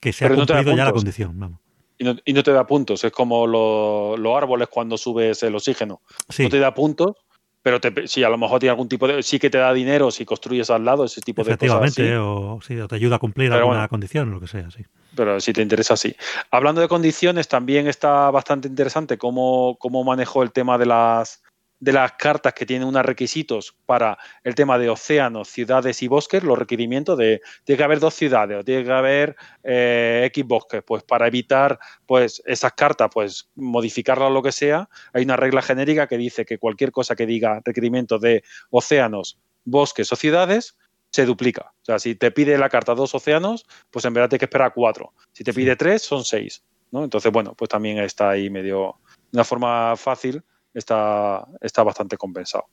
que se ha cumplido ya la condición. Y, no, te da puntos, es como los árboles cuando subes el oxígeno. No te da puntos, pero si a lo mejor tiene algún tipo de. Sí que te da dinero si construyes al lado ese tipo de cosas. Efectivamente, o, sí, te ayuda a cumplir alguna condición, lo que sea, sí. Pero si te interesa, sí. Hablando de condiciones, también está bastante interesante cómo, cómo manejó el tema de las de las cartas que tienen unos requisitos para el tema de océanos, ciudades y bosques, los requerimientos de tiene que haber dos ciudades o tiene que haber eh, X bosques, pues para evitar pues esas cartas, pues modificarlas lo que sea, hay una regla genérica que dice que cualquier cosa que diga requerimiento de océanos, bosques o ciudades, se duplica. O sea, si te pide la carta dos océanos, pues en verdad tienes que esperar cuatro. Si te pide tres, son seis. ¿no? Entonces, bueno, pues también está ahí medio, una forma fácil está, está bastante compensado.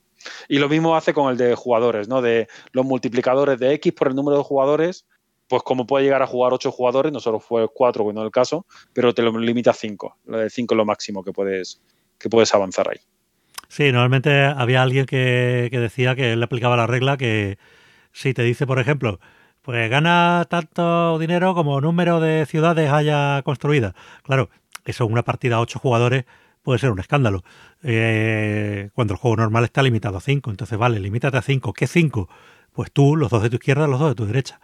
Y lo mismo hace con el de jugadores, ¿no? De los multiplicadores de X por el número de jugadores, pues como puede llegar a jugar 8 jugadores, no solo fue 4, bueno, el caso, pero te lo limita a 5. Lo de 5 es lo máximo que puedes, que puedes avanzar ahí. Sí, normalmente había alguien que, que decía que le aplicaba la regla que si te dice, por ejemplo, pues gana tanto dinero como número de ciudades haya construidas. Claro, eso una partida a 8 jugadores puede ser un escándalo. Eh, cuando el juego normal está limitado a 5. Entonces, vale, limítate a 5. ¿Qué 5? Pues tú, los dos de tu izquierda, los dos de tu derecha.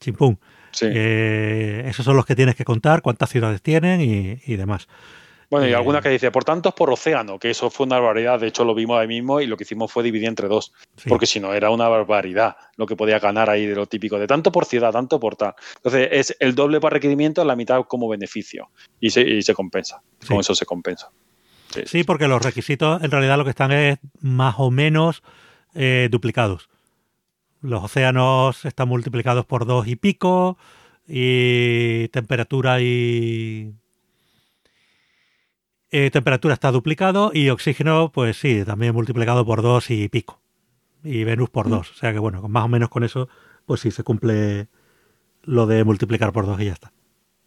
Chimpum. Eh, esos son los que tienes que contar, cuántas ciudades tienen y, demás. Bueno, y eh, alguna que dice, por tanto, por océano, que eso fue una barbaridad. De hecho, lo vimos ahí mismo y lo que hicimos fue dividir entre dos. Porque si no, era una barbaridad lo que podía ganar ahí de lo típico, de tanto por ciudad, tanto por tal. Entonces, es el doble para requerimiento, la mitad como beneficio. Y se, y se compensa. Con eso se compensa. Sí, porque los requisitos en realidad lo que están es más o menos eh, duplicados. Los océanos están multiplicados por dos y pico y temperatura y Eh, temperatura está duplicado y oxígeno, pues sí, también multiplicado por dos y pico. Y Venus por mm. dos. O sea que bueno, más o menos con eso, pues sí se cumple lo de multiplicar por dos y ya está.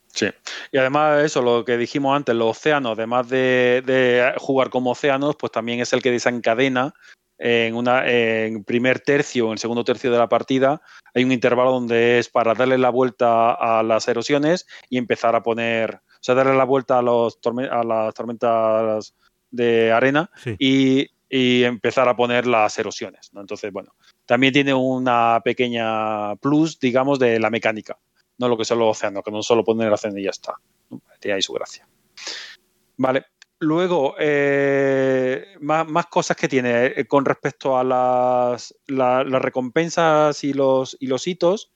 Sí, y además eso, lo que dijimos antes, los océanos, además de, jugar como océanos, pues también es el que desencadena en, una, en primer tercio, en segundo tercio de la partida, hay un intervalo donde es para darle la vuelta a las erosiones y empezar a poner, sea, darle la vuelta a, los a las tormentas de arena y, empezar a poner las erosiones. Entonces, bueno, también tiene una pequeña plus, digamos, de la mecánica no lo que son los océanos, que no solo poner el océano y ya está. Tiene ahí su gracia. Vale. Luego, eh, más, cosas que tiene eh, con respecto a las, recompensas y los, y los hitos,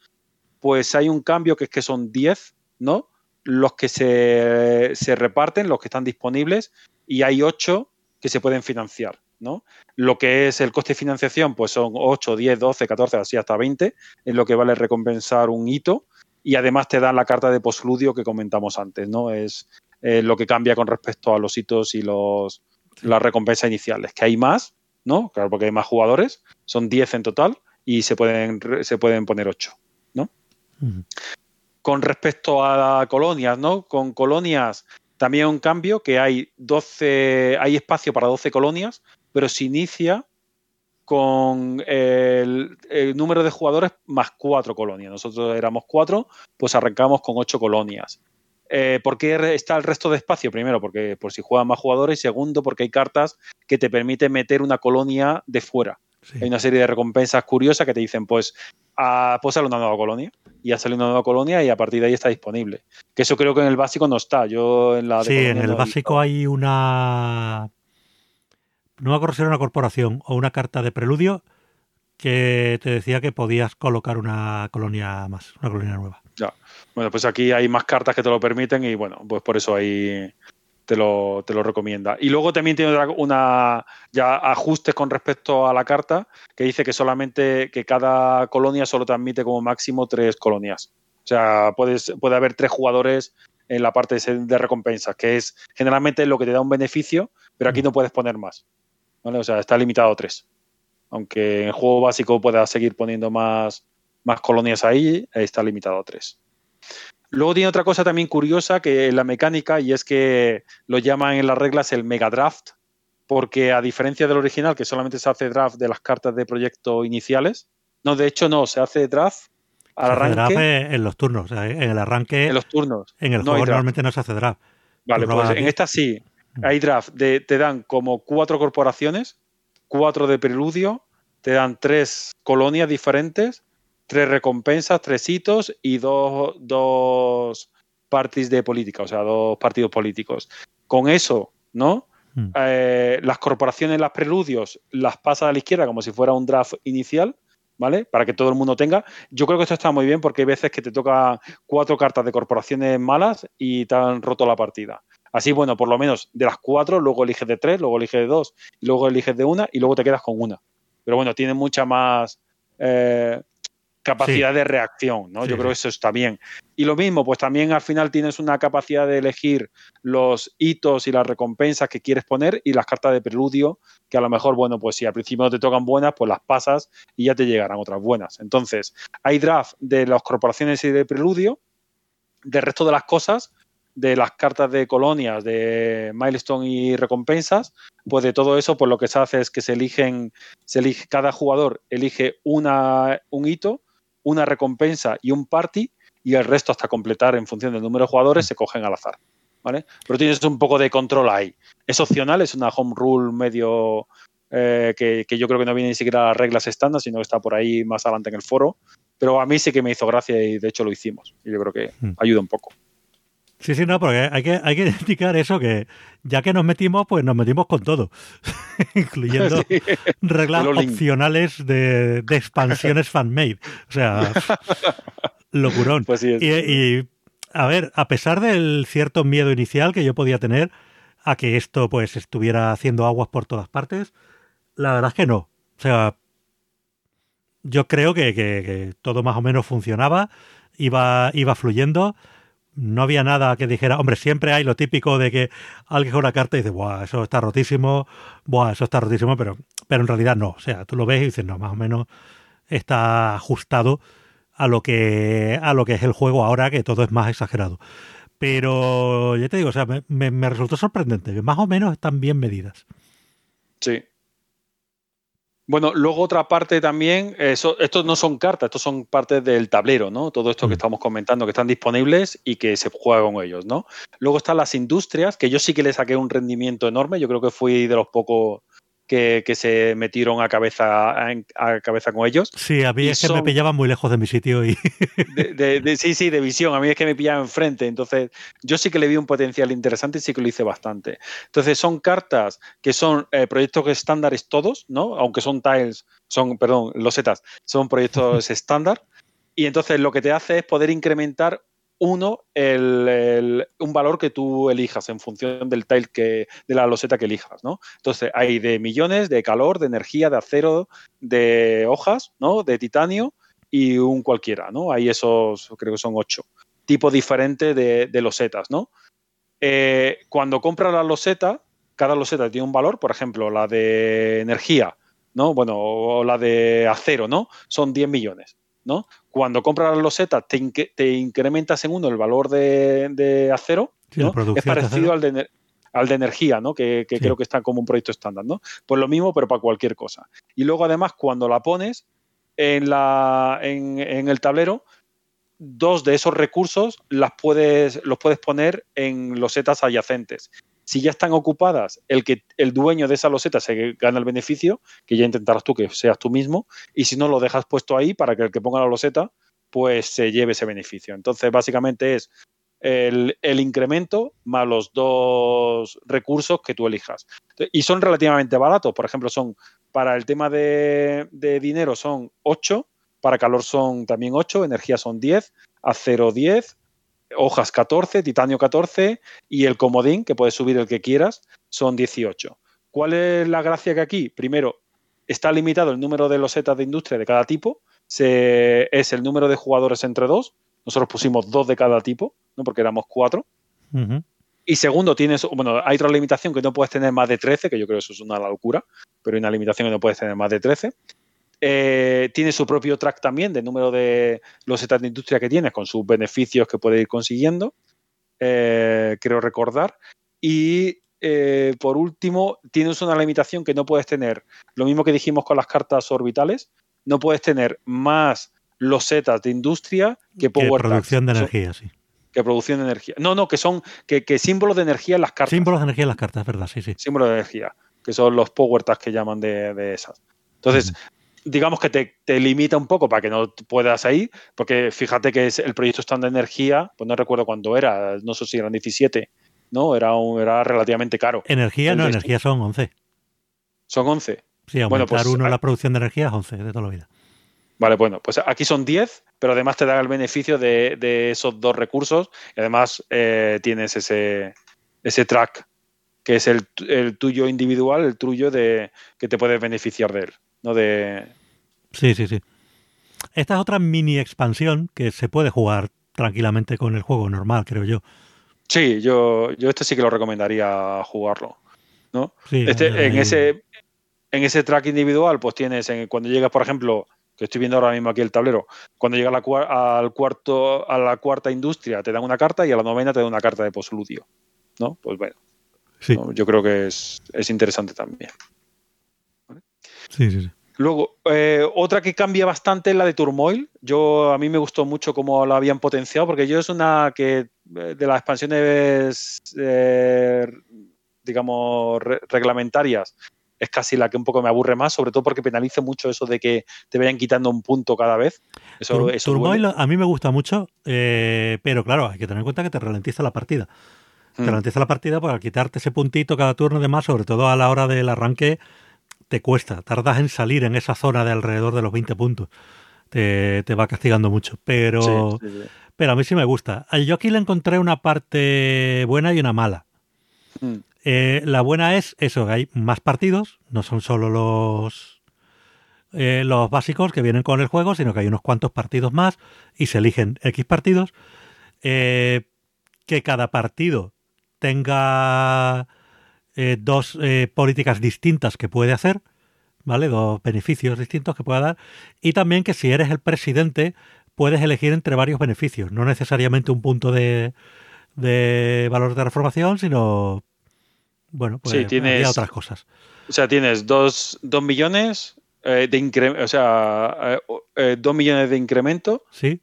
pues hay un cambio que es que son 10, ¿no? Los que se, se reparten, los que están disponibles, y hay 8 que se pueden financiar. ¿no? Lo que es el coste de financiación, pues son 8, 10, 12, 14, así hasta 20, en lo que vale recompensar un hito y además te dan la carta de postludio que comentamos antes, ¿no? Es eh, lo que cambia con respecto a los hitos y los, las recompensas iniciales, que hay más, ¿no? Claro, porque hay más jugadores, son 10 en total y se pueden, se pueden poner 8, ¿no? Con respecto a colonias, ¿no? Con colonias también un cambio que hay 12, hay espacio para 12 colonias, pero se inicia con el, número de jugadores más cuatro colonias. Nosotros éramos cuatro, pues arrancamos con ocho colonias. Eh, ¿Por qué está el resto de espacio? Primero, porque por si juegan más jugadores. Y segundo, porque hay cartas que te permiten meter una colonia de fuera. Hay una serie de recompensas curiosas que te dicen, pues, a, pues sale una nueva colonia. Y ha salido una nueva colonia y a partir de ahí está disponible. Que eso creo que en el básico no está. Yo en la sí, en el básico hay una no me acuerdo si era una corporación o una carta de preludio que te decía que podías colocar una colonia más, una colonia nueva. Ya. Bueno, pues aquí hay más cartas que te lo permiten y bueno, pues por eso ahí te lo, te lo recomienda. Y luego también tiene una ya ajustes con respecto a la carta que dice que solamente que cada colonia solo te admite como máximo tres colonias. O sea, puedes, puede haber tres jugadores en la parte de recompensas, que es generalmente lo que te da un beneficio, pero aquí no puedes poner más. O sea, está limitado a tres. Aunque en el juego básico pueda seguir poniendo más, más colonias ahí, está limitado a tres. Luego tiene otra cosa también curiosa que la mecánica y es que lo llaman en las reglas el Mega Draft, porque a diferencia del original, que solamente se hace draft de las cartas de proyecto iniciales, no, de hecho no, se hace draft al arranque. draft en los turnos, en el arranque. En los turnos. En el juego normalmente no se hace draft. Vale, pues en esta sí. Hay draft, de, te dan como cuatro corporaciones, cuatro de preludio, te dan tres colonias diferentes, tres recompensas, tres hitos y dos, dos parties de política, o sea, dos partidos políticos. Con eso, ¿no? Hmm. Eh, las corporaciones, las preludios, las pasas a la izquierda como si fuera un draft inicial, ¿vale? Para que todo el mundo tenga. Yo creo que esto está muy bien porque hay veces que te toca cuatro cartas de corporaciones malas y te han roto la partida. Así, bueno, por lo menos de las cuatro, luego eliges de tres, luego eliges de dos, y luego eliges de una y luego te quedas con una. Pero bueno, tiene mucha más eh, capacidad de reacción, ¿no? Yo creo que eso está bien. Y lo mismo, pues también al final tienes una capacidad de elegir los hitos y las recompensas que quieres poner y las cartas de preludio, que a lo mejor, bueno, pues si al principio no te tocan buenas, pues las pasas y ya te llegarán otras buenas. Entonces, hay draft de las corporaciones y de preludio, del resto de las cosas, de las cartas de colonias, de milestone y recompensas, pues de todo eso, pues lo que se hace es que se eligen, se elige, cada jugador elige una, un hito, una recompensa y un party, y el resto hasta completar en función del número de jugadores se cogen al azar. ¿Vale? Pero tienes un poco de control ahí. Es opcional, es una home rule medio eh, que, que, yo creo que no viene ni siquiera a las reglas estándar, sino que está por ahí más adelante en el foro. Pero a mí sí que me hizo gracia y de hecho lo hicimos. Y yo creo que hmm. ayuda un poco. Sí, sí, no, porque hay que, hay que indicar eso, que ya que nos metimos, pues nos metimos con todo, incluyendo reglas opcionales de, expansiones fan-made. O sea, locurón. Pues sí, y, a ver, a pesar del cierto miedo inicial que yo podía tener a que esto pues estuviera haciendo aguas por todas partes, la verdad es que no. O sea, yo creo que, que todo más o menos funcionaba, iba, iba fluyendo no había nada que dijera, hombre, siempre hay lo típico de que alguien con una carta y dice, Buah, eso está rotísimo, Buah, eso está rotísimo, pero, pero en realidad no. O sea, tú lo ves y dices, no, más o menos está ajustado a lo que, a lo que es el juego ahora, que todo es más exagerado. Pero ya te digo, o sea, me, me resultó sorprendente, que más o menos están bien medidas. Sí, bueno, luego otra parte también, eso, estos no son cartas, estos son partes del tablero, ¿no? Todo esto que mm. estamos comentando, que están disponibles y que se juega con ellos, ¿no? Luego están las industrias, que yo sí que le saqué un rendimiento enorme, yo creo que fui de los pocos que, se metieron a cabeza, a, cabeza con ellos. Sí, a mí es que me pillaban muy lejos de mi sitio y... sí, sí, de visión. A mí es que me pillaban enfrente. Entonces, yo sí que le vi un potencial interesante y sí que lo hice bastante. Entonces, son cartas que son eh, proyectos estándares todos, ¿no? Aunque son tiles, son, perdón, losetas, son proyectos estándar. Y entonces lo que te hace es poder incrementar uno, el, un valor que tú elijas en función del tile que, de la loseta que elijas, ¿no? Entonces, hay de millones, de calor, de energía, de acero, de hojas, ¿no? De titanio y un cualquiera, ¿no? Hay esos, creo que son ocho tipos diferentes de, de losetas, ¿no? Eh, cuando compras la loseta, cada loseta tiene un valor, por ejemplo, la de energía, ¿no? Bueno, o la de acero, ¿no? Son 10 millones. ¿No? Cuando compras las losetas te, te incrementas en uno el valor de, acero, es parecido al de, al de energía, ¿no? Que, creo que está como un proyecto estándar, ¿no? Pues lo mismo, pero para cualquier cosa. Y luego, además, cuando la pones en, la, en, en el tablero, dos de esos recursos las puedes, los puedes poner en losetas adyacentes si ya están ocupadas, el que el dueño de esa loseta se gana el beneficio, que ya intentarás tú que seas tú mismo, y si no lo dejas puesto ahí para que el que ponga la loseta, pues se lleve ese beneficio. Entonces, básicamente es el, incremento más los dos recursos que tú elijas. Y son relativamente baratos. Por ejemplo, son para el tema de, dinero son 8, para calor son también 8, energía son 10, acero 10, hojas 14, titanio 14 y el comodín, que puedes subir el que quieras, son 18. ¿Cuál es la gracia que aquí? Primero, está limitado el número de losetas de industria de cada tipo, es el número de jugadores entre dos, nosotros pusimos dos de cada tipo, ¿no? porque éramos cuatro. Y segundo, tienes, bueno, hay otra limitación que no puedes tener más de 13, que yo creo que eso es una locura, pero hay una limitación que no puedes tener más de 13. Eh, tiene su propio track también de número de los de industria que tienes, con sus beneficios que puede ir consiguiendo, eh, creo recordar. Y eh, por último, tienes una limitación que no puedes tener, lo mismo que dijimos con las cartas orbitales, no puedes tener más losetas de industria que power que producción de energía, sí. Que producción de energía. No, no, que son que, símbolos de energía en las cartas. Símbolos de energía en las cartas, verdad, sí, sí. Símbolos de energía, que son los power tags que llaman de, esas. Entonces, digamos que te, limita un poco para que no puedas ir, porque fíjate que es el proyecto estándar de energía, pues no recuerdo cuándo era, no sé si eran 17, ¿no? Era, un, era relativamente caro. Energía, no, energía son 11. Son 11. Sí, aumentar bueno, pues, uno la producción de energía es 11 de toda la vida. Vale, bueno, pues aquí son 10, pero además te dan el beneficio de, esos dos recursos y además eh, tienes ese, ese track que es el, el, tuyo individual, el tuyo de que te puedes beneficiar de él, no de Sí, sí, sí. Esta es otra mini expansión que se puede jugar tranquilamente con el juego normal, creo yo. Sí, yo, yo este sí que lo recomendaría jugarlo. ¿no? este, en, ese, en ese track individual, pues tienes, cuando llegas, por ejemplo, que estoy viendo ahora mismo aquí el tablero, cuando llegas al cuarto, a la cuarta industria te dan una carta y a la novena te dan una carta de posludio. ¿no? Pues bueno, yo creo que es, es interesante también. Sí, sí, sí. Luego, eh, otra que cambia bastante es la de Turmoil. Yo, a mí me gustó mucho cómo la habían potenciado, porque yo es una que eh, de las expansiones, eh, digamos, reglamentarias, es casi la que un poco me aburre más, sobre todo porque penaliza mucho eso de que te vayan quitando un punto cada vez. Eso, Turmoil a mí me gusta mucho, pero claro, hay que tener en cuenta que te ralentiza la partida. Te mm. ralentiza la partida porque al quitarte ese puntito cada turno de más, sobre todo a la hora del arranque, te cuesta, tardas en salir en esa zona de alrededor de los 20 puntos. Te, va castigando mucho, pero, pero a mí sí me gusta. Yo aquí le encontré una parte buena y una mala. Mm. Eh, la buena es eso, que hay más partidos, no son solo los, eh, los básicos que vienen con el juego, sino que hay unos cuantos partidos más y se eligen X partidos. Eh, que cada partido tenga eh, dos eh, políticas distintas que puede hacer, ¿vale? Dos beneficios distintos que pueda dar. Y también que si eres el presidente puedes elegir entre varios beneficios, no necesariamente un punto de, de valor de reformación, sino, bueno, pues sí, otras cosas. O sea, tienes dos, millones eh, de incremento, o sea, dos millones de incremento. Sí.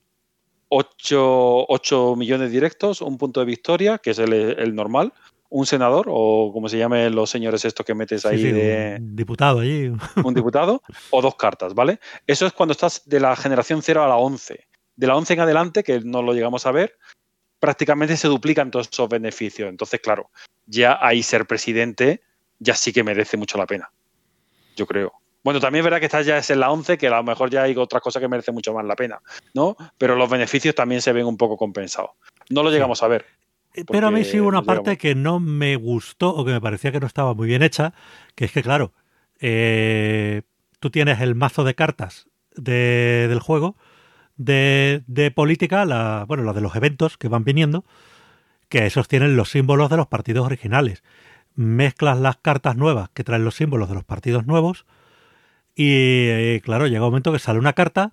8, millones directos, un punto de victoria, que es el, normal, un senador, o como se llamen los señores estos que metes ahí de. Un diputado allí. Un diputado, o dos cartas, ¿vale? Eso es cuando estás de la generación 0 a la 11. De la 11 en adelante, que no lo llegamos a ver, prácticamente se duplican todos esos beneficios. Entonces, claro, ya ahí ser presidente ya sí que merece mucho la pena. Yo creo. Bueno, también es verdad que estás ya es en la 11, que a lo mejor ya hay otras cosas que merecen mucho más la pena, ¿no? Pero los beneficios también se ven un poco compensados. No lo llegamos a ver. Eh, pero a mí sí hubo una parte que no me gustó o que me parecía que no estaba muy bien hecha, que es que, claro, eh, tú tienes el mazo de cartas del juego de, de política, la, bueno, la de los eventos que van viniendo, que esos tienen los símbolos de los partidos originales. Mezclas las cartas nuevas que traen los símbolos de los partidos nuevos y eh, claro, llega un momento que sale una carta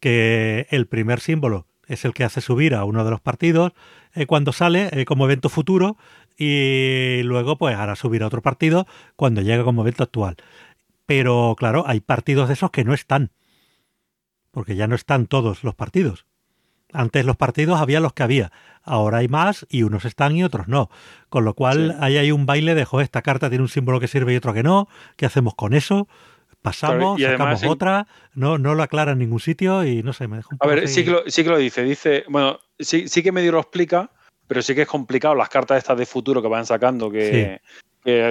que el primer símbolo es el que hace subir a uno de los partidos eh, cuando sale eh, como evento futuro y luego pues hará subir a otro partido cuando llegue como evento actual. Pero claro, hay partidos de esos que no están, porque ya no están todos los partidos. Antes los partidos había los que había, ahora hay más y unos están y otros no. Con lo cual ahí hay un baile de, esta carta tiene un símbolo que sirve y otro que no, ¿qué hacemos con eso? Pasamos, sacamos otra, no, no lo aclara en ningún sitio y no sé, me deja un poco A ver, sí que, lo, sí que lo dice, dice, bueno, sí, sí que medio lo explica, pero sí que es complicado las cartas estas de futuro que van sacando, que,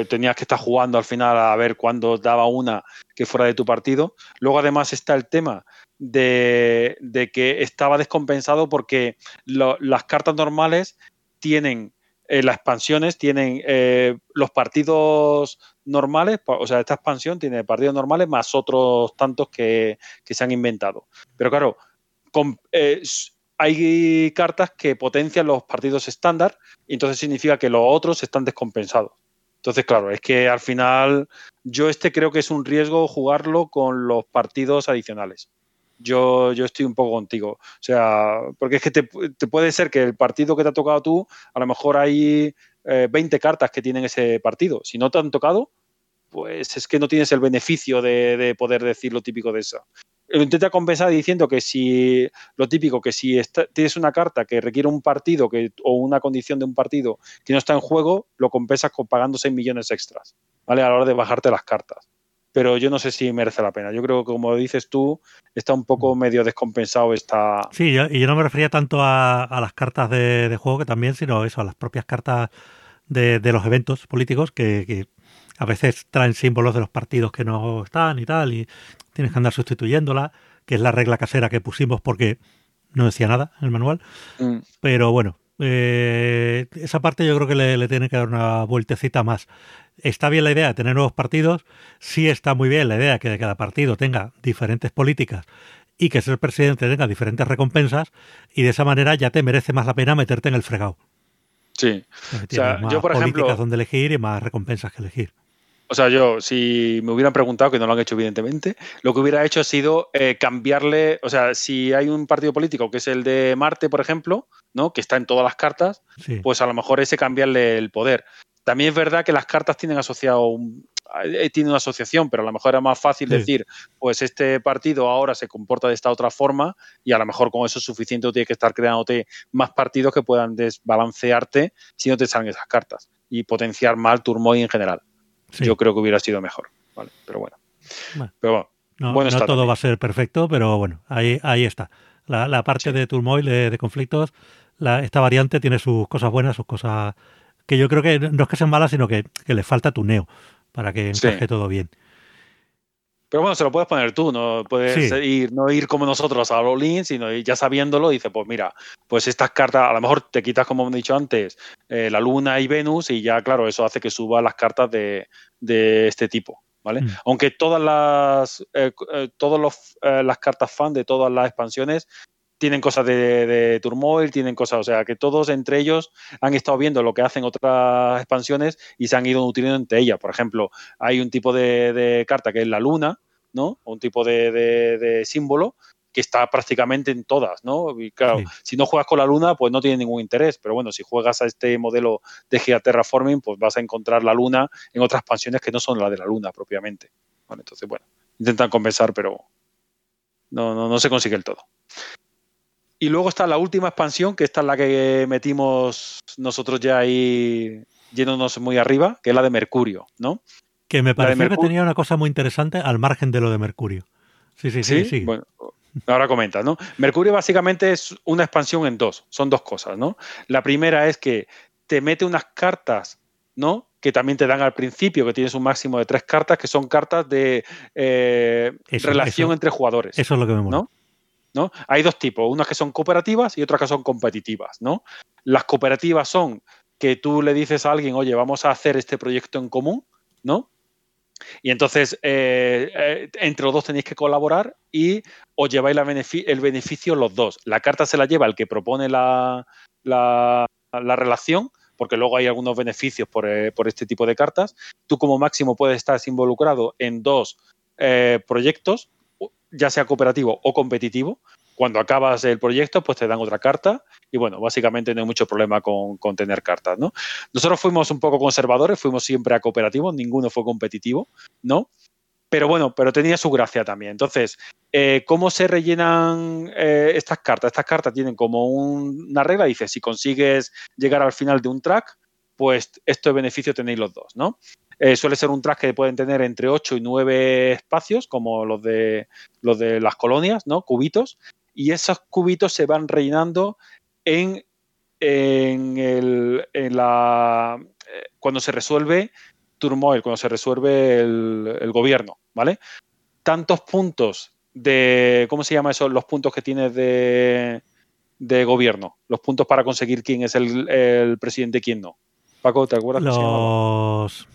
tenías que estar jugando al final a ver cuándo daba una que fuera de tu partido. Luego además está el tema de, que estaba descompensado porque las cartas normales tienen eh, las expansiones tienen eh, los partidos normales, o sea, esta expansión tiene partidos normales más otros tantos que, se han inventado. Pero claro, eh, hay cartas que potencian los partidos estándar y entonces significa que los otros están descompensados. Entonces, claro, es que al final yo este creo que es un riesgo jugarlo con los partidos adicionales yo, yo estoy un poco contigo. O sea, porque es que te, puede ser que el partido que te ha tocado tú, a lo mejor hay 20 eh, cartas que tienen ese partido. Si no te han tocado, pues es que no tienes el beneficio de, poder decir lo típico de eso. Lo intenta compensar diciendo que si lo típico, que si tienes una carta que requiere un partido que, o una condición de un partido que no está en juego, lo compensas pagando 6 millones extras, ¿vale? A la hora de bajarte las cartas pero yo no sé si merece la pena. Yo creo que, como dices tú, está un poco medio descompensado esta... Sí, y yo no me refería tanto a, las cartas de, juego que también, sino eso, a las propias cartas de, los eventos políticos que, a veces traen símbolos de los partidos que no están y tal, y tienes que andar sustituyéndola, que es la regla casera que pusimos porque no decía nada en el manual. Mm. Pero bueno, eh, esa parte yo creo que le, le, tiene que dar una vueltecita más está bien la idea de tener nuevos partidos, sí está muy bien la idea de que cada partido tenga diferentes políticas y que ser presidente tenga diferentes recompensas y de esa manera ya te merece más la pena meterte en el fregado. Sí. O sea, yo por ejemplo, donde elegir y más recompensas que elegir. O sea, yo, si me hubieran preguntado, que no lo han hecho evidentemente, lo que hubiera hecho ha sido eh, cambiarle, o sea, si hay un partido político que es el de Marte, por ejemplo, ¿no? Que está en todas las cartas, pues a lo mejor ese cambiarle el poder. También es verdad que las cartas tienen asociado un, eh, tiene una asociación, pero a lo mejor era más fácil decir, pues este partido ahora se comporta de esta otra forma y a lo mejor con eso es suficiente o tienes que estar creándote más partidos que puedan desbalancearte si no te salen esas cartas y potenciar mal Turmoy en general. Yo creo que hubiera sido mejor, ¿vale? Pero bueno. Pero bueno, no, todo va a ser perfecto, pero bueno, ahí, ahí está. La, parte de Turmoil, de, conflictos, esta variante tiene sus cosas buenas, sus cosas que yo creo que no es que sean malas, sino que, le falta tuneo para que encaje todo bien. Pero bueno, se lo puedes poner tú, no puedes ir, no ir como nosotros a all sino ya sabiéndolo, dice, pues mira, pues estas cartas, a lo mejor te quitas, como hemos dicho antes, eh, la Luna y Venus, y ya, claro, eso hace que suba las cartas de, este tipo. ¿Vale? Mm. Aunque todas las eh, eh, todas las cartas fan de todas las expansiones tienen cosas de, de Turmoil, tienen cosas, o sea, que todos entre ellos han estado viendo lo que hacen otras expansiones y se han ido utilizando entre ellas. Por ejemplo, hay un tipo de, carta que es la luna, ¿no? Un tipo de, símbolo que está prácticamente en todas, ¿no? Y claro, si no juegas con la luna, pues no tiene ningún interés, pero bueno, si juegas a este modelo de Geoterraforming, pues vas a encontrar la luna en otras expansiones que no son la de la luna propiamente. Bueno, entonces, bueno, intentan compensar, pero no, no, no se consigue el todo. Y luego está la última expansión, que esta es la que metimos nosotros ya ahí yéndonos muy arriba, que es la de Mercurio, ¿no? Que me pareció que tenía una cosa muy interesante al margen de lo de Mercurio. Sí, sí, sí. sí, Bueno, ahora comenta, ¿no? Mercurio básicamente es una expansión en dos, son dos cosas, ¿no? La primera es que te mete unas cartas, ¿no? Que también te dan al principio, que tienes un máximo de tres cartas, que son cartas de eh, relación entre jugadores. Eso es lo que me mola. ¿no? ¿No? Hay dos tipos, unas que son cooperativas y otras que son competitivas, ¿no? Las cooperativas son que tú le dices a alguien, oye, vamos a hacer este proyecto en común, ¿no? Y entonces eh, eh, entre los dos tenéis que colaborar y os lleváis el beneficio los dos. La carta se la lleva el que propone la, la, relación, porque luego hay algunos beneficios por, eh, por, este tipo de cartas. Tú como máximo puedes estar involucrado en dos proyectos, ya sea cooperativo o competitivo. Cuando acabas el proyecto, pues te dan otra carta y bueno, básicamente no hay mucho problema con, tener cartas, ¿no? Nosotros fuimos un poco conservadores, fuimos siempre a cooperativo, ninguno fue competitivo, ¿no? Pero bueno, pero tenía su gracia también. Entonces, eh, ¿cómo se rellenan eh, estas cartas? Estas cartas tienen como una regla, dice, si consigues llegar al final de un track, pues esto de beneficio tenéis los dos, ¿no? Eh, suele ser un track que pueden tener entre 8 y 9 espacios, como los de, los de las colonias, ¿no? Cubitos. Y esos cubitos se van rellenando en, en, el, en la, eh, cuando se resuelve turmoil, cuando se resuelve el, el, gobierno, ¿vale? Tantos puntos de, ¿cómo se llama eso? Los puntos que tienes de, de gobierno, los puntos para conseguir quién es el, el presidente y quién no. Paco, ¿te acuerdas? Los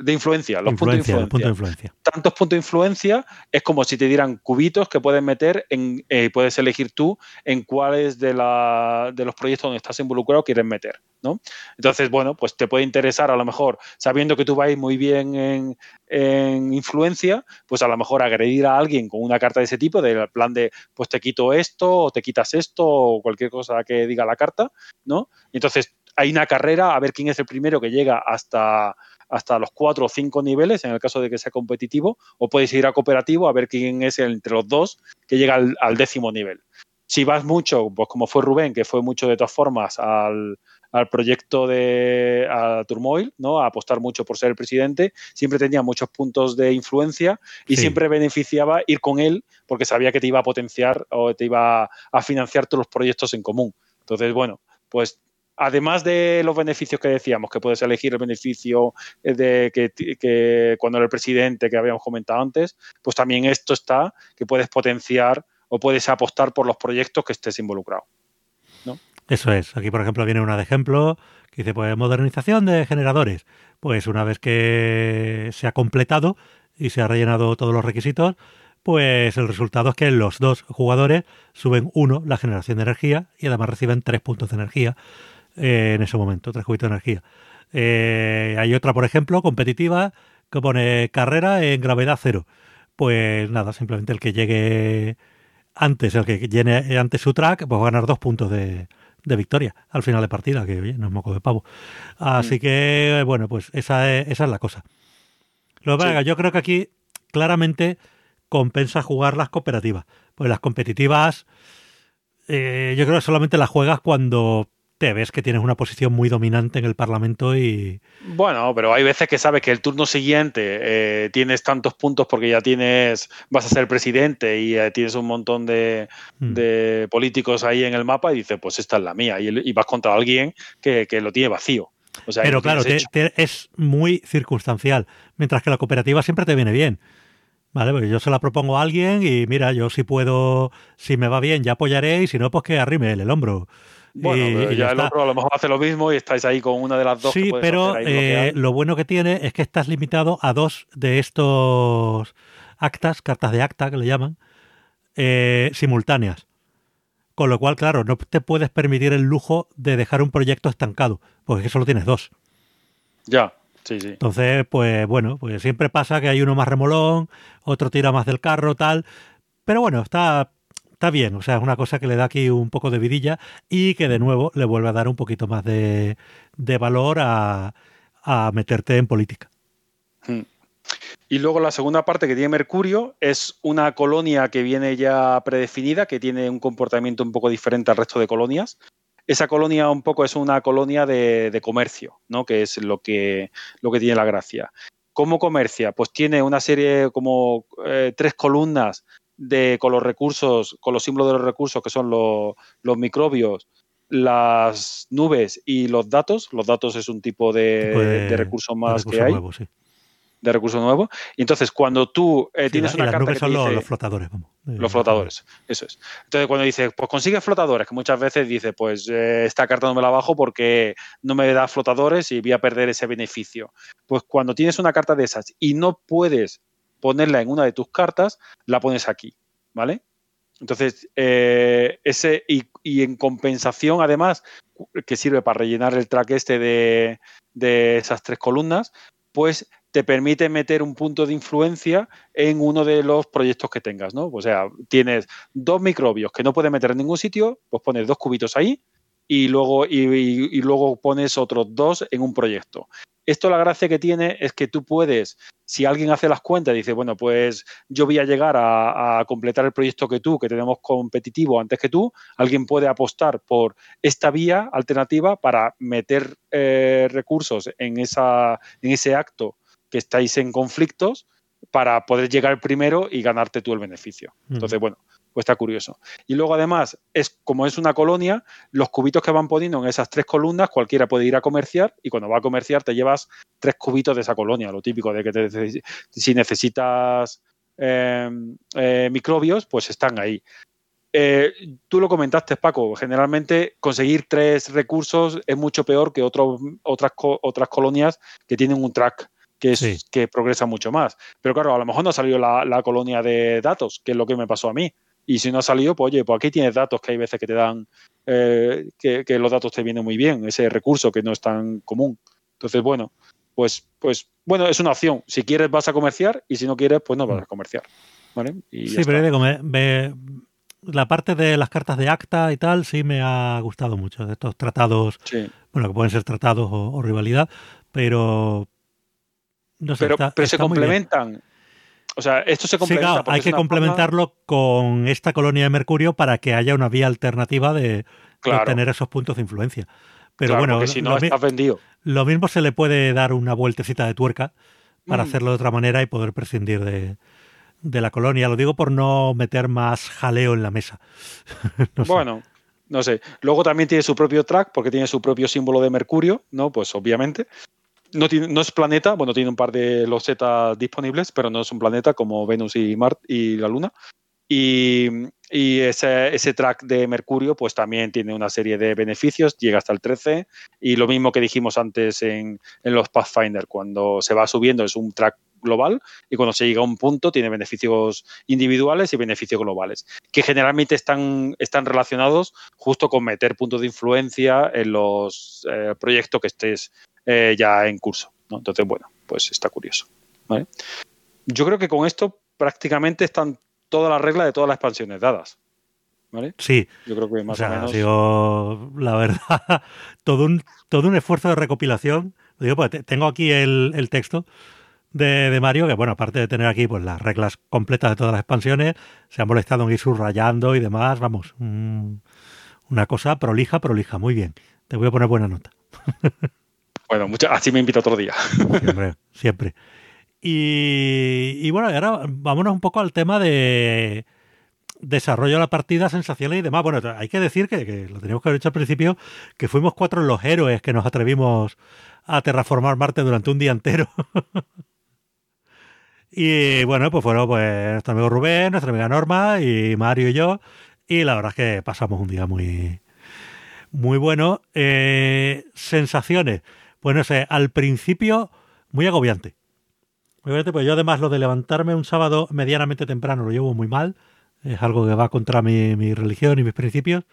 de influencia, los puntos de influencia. Tantos puntos de influencia es como si te dieran cubitos que puedes meter en, eh, puedes elegir tú en cuáles de, la, de los proyectos donde estás involucrado quieres meter, ¿no? Entonces, bueno, pues te puede interesar a lo mejor, sabiendo que tú vais muy bien en, en influencia, pues a lo mejor agredir a alguien con una carta de ese tipo, del plan de, pues te quito esto, o te quitas esto, o cualquier cosa que diga la carta, ¿no? Entonces, hay una carrera a ver quién es el primero que llega hasta hasta los cuatro o cinco niveles, en el caso de que sea competitivo, o puedes ir a cooperativo a ver quién es entre los dos que llega al, décimo nivel. Si vas mucho, pues como fue Rubén, que fue mucho de todas formas al, proyecto de Turmoil, ¿no? A apostar mucho por ser el presidente, siempre tenía muchos puntos de influencia y siempre beneficiaba ir con él porque sabía que te iba a potenciar o te iba a financiar todos los proyectos en común. Entonces, bueno, pues además de los beneficios que decíamos, que puedes elegir el beneficio de que, cuando era el presidente que habíamos comentado antes, pues también esto está que puedes potenciar o puedes apostar por los proyectos que estés involucrado. ¿no? Eso es. Aquí, por ejemplo, viene una de ejemplo que dice, pues, modernización de generadores. Pues una vez que se ha completado y se ha rellenado todos los requisitos, pues el resultado es que los dos jugadores suben uno la generación de energía y además reciben tres puntos de energía. Eh, en ese momento, tres cubitos de energía. Eh, hay otra, por ejemplo, competitiva, que pone carrera en gravedad cero. Pues nada, simplemente el que llegue antes, el que llene antes su track, pues va a ganar dos puntos de, victoria al final de partida, que oye, no es moco de pavo. Así mm. que, bueno, pues esa es, esa es la cosa. Lo que yo creo que aquí claramente compensa jugar las cooperativas. Pues las competitivas, eh, yo creo que solamente las juegas cuando te ves que tienes una posición muy dominante en el Parlamento y... Bueno, pero hay veces que sabes que el turno siguiente eh, tienes tantos puntos porque ya tienes, vas a ser presidente y eh, tienes un montón de, mm. políticos ahí en el mapa y dices, pues esta es la mía. Y, vas contra alguien que, lo tiene vacío. pero claro, es muy circunstancial, mientras que la cooperativa siempre te viene bien. Vale, pues yo se la propongo a alguien y mira, yo si puedo, si me va bien, ya apoyaré y si no, pues que arrime el hombro. Bueno, ya, el otro a lo mejor hace lo mismo y estáis ahí con una de las dos. Sí, pero eh, lo bueno que tiene es que estás limitado a dos de estos actas, cartas de acta que le llaman, eh, simultáneas. Con lo cual, claro, no te puedes permitir el lujo de dejar un proyecto estancado, porque solo tienes dos. Ya, sí, sí. Entonces, pues bueno, pues siempre pasa que hay uno más remolón, otro tira más del carro, tal. Pero bueno, está, está bien. O sea, es una cosa que le da aquí un poco de vidilla y que de nuevo le vuelve a dar un poquito más de, de valor a, a meterte en política. Hmm. Y luego la segunda parte que tiene Mercurio es una colonia que viene ya predefinida, que tiene un comportamiento un poco diferente al resto de colonias. Esa colonia un poco es una colonia de, comercio, ¿no? Que es lo que, lo que tiene la gracia. ¿Cómo comercia? Pues tiene una serie como eh, tres columnas de, con los recursos, con los símbolos de los recursos, que son los, microbios, las nubes y los datos. Los datos es un tipo de, recurso más que hay de recurso nuevo. Y entonces, cuando tú eh, tienes una carta. son los, flotadores, vamos. Los flotadores, eso es. Entonces, cuando dices, pues consigue flotadores, que muchas veces dice, pues eh, esta carta no me la bajo porque no me da flotadores y voy a perder ese beneficio. Pues cuando tienes una carta de esas y no puedes ponerla en una de tus cartas, la pones aquí, ¿vale? Entonces, eh, ese, y, en compensación, además, que sirve para rellenar el track este de, de esas tres columnas, pues te permite meter un punto de influencia en uno de los proyectos que tengas, ¿no? O sea, tienes dos microbios que no puedes meter en ningún sitio, pues pones dos cubitos ahí y luego, y, luego pones otros dos en un proyecto. Esto la gracia que tiene es que tú puedes, si alguien hace las cuentas y dice, bueno, pues yo voy a llegar a, completar el proyecto que tú, que tenemos competitivo antes que tú, alguien puede apostar por esta vía alternativa para meter eh, recursos en, esa, en ese acto que estáis en conflictos para poder llegar primero y ganarte tú el beneficio. Entonces, bueno, pues está curioso. Y luego además, es como es una colonia, los cubitos que van poniendo en esas tres columnas, cualquiera puede ir a comerciar y cuando va a comerciar te llevas tres cubitos de esa colonia, lo típico de que si necesitas em, eh, microbios, pues están ahí. Eh, tú lo comentaste, Paco, generalmente conseguir tres recursos es mucho peor que otras, otras colonias que tienen un track que, es, que progresa mucho más. Pero claro, a lo mejor no ha salido la, colonia de datos, que es lo que me pasó a mí. Y si no ha salido, pues oye, pues aquí tienes datos que hay veces que te dan, eh, que, los datos te vienen muy bien, ese recurso que no es tan común. Entonces, bueno, pues, pues bueno, es una opción. Si quieres vas a comerciar y si no quieres, pues no vas a comerciar. ¿Vale? sí, pero me, la parte de las cartas de acta y tal sí me ha gustado mucho, de estos tratados, bueno, que pueden ser tratados o rivalidad, pero, pero, pero se complementan. O sea, esto se complementa. hay que complementarlo con esta colonia de Mercurio para que haya una vía alternativa de, obtener esos puntos de influencia. Pero bueno, si no, lo, vendido. lo mismo se le puede dar una vueltecita de tuerca para mm. hacerlo de otra manera y poder prescindir de, la colonia. Lo digo por no meter más jaleo en la mesa. bueno, no sé. Luego también tiene su propio track porque tiene su propio símbolo de Mercurio, ¿no? Pues obviamente no, es planeta, bueno, tiene un par de losetas disponibles, pero no es un planeta como Venus y Marte y la Luna. Y, ese, track de Mercurio, pues también tiene una serie de beneficios, llega hasta el 13. Y lo mismo que dijimos antes en, en los Pathfinder, cuando se va subiendo es un track global y cuando se llega a un punto tiene beneficios individuales y beneficios globales, que generalmente están, están relacionados justo con meter puntos de influencia en los eh, proyectos que estés eh, ya en curso. Entonces, bueno, pues está curioso. Yo creo que con esto prácticamente están todas las reglas de todas las expansiones dadas. ¿Vale? Sí. Yo creo que más o, menos. Ha sido, la verdad, todo un, todo un esfuerzo de recopilación. Digo, pues, tengo aquí el, texto de, Mario, que bueno, aparte de tener aquí pues las reglas completas de todas las expansiones, se ha molestado en ir subrayando y demás. Vamos, una cosa prolija, prolija. Muy bien. Te voy a poner buena nota. Bueno, así me invita otro día. Siempre, siempre. Y, bueno, ahora vámonos un poco al tema de desarrollo de la partida, sensaciones y demás. Bueno, hay que decir que, lo teníamos que haber hecho al principio, que fuimos cuatro los héroes que nos atrevimos a terraformar Marte durante un día entero. y bueno, pues fueron pues, nuestro amigo Rubén, nuestra amiga Norma y Mario y yo. Y la verdad es que pasamos un día muy, muy bueno. Eh, sensaciones. Pues no sé, al principio muy agobiante. Muy agobiante, pues yo además lo de levantarme un sábado medianamente temprano lo llevo muy mal. Es algo que va contra mi, mi religión y mis principios.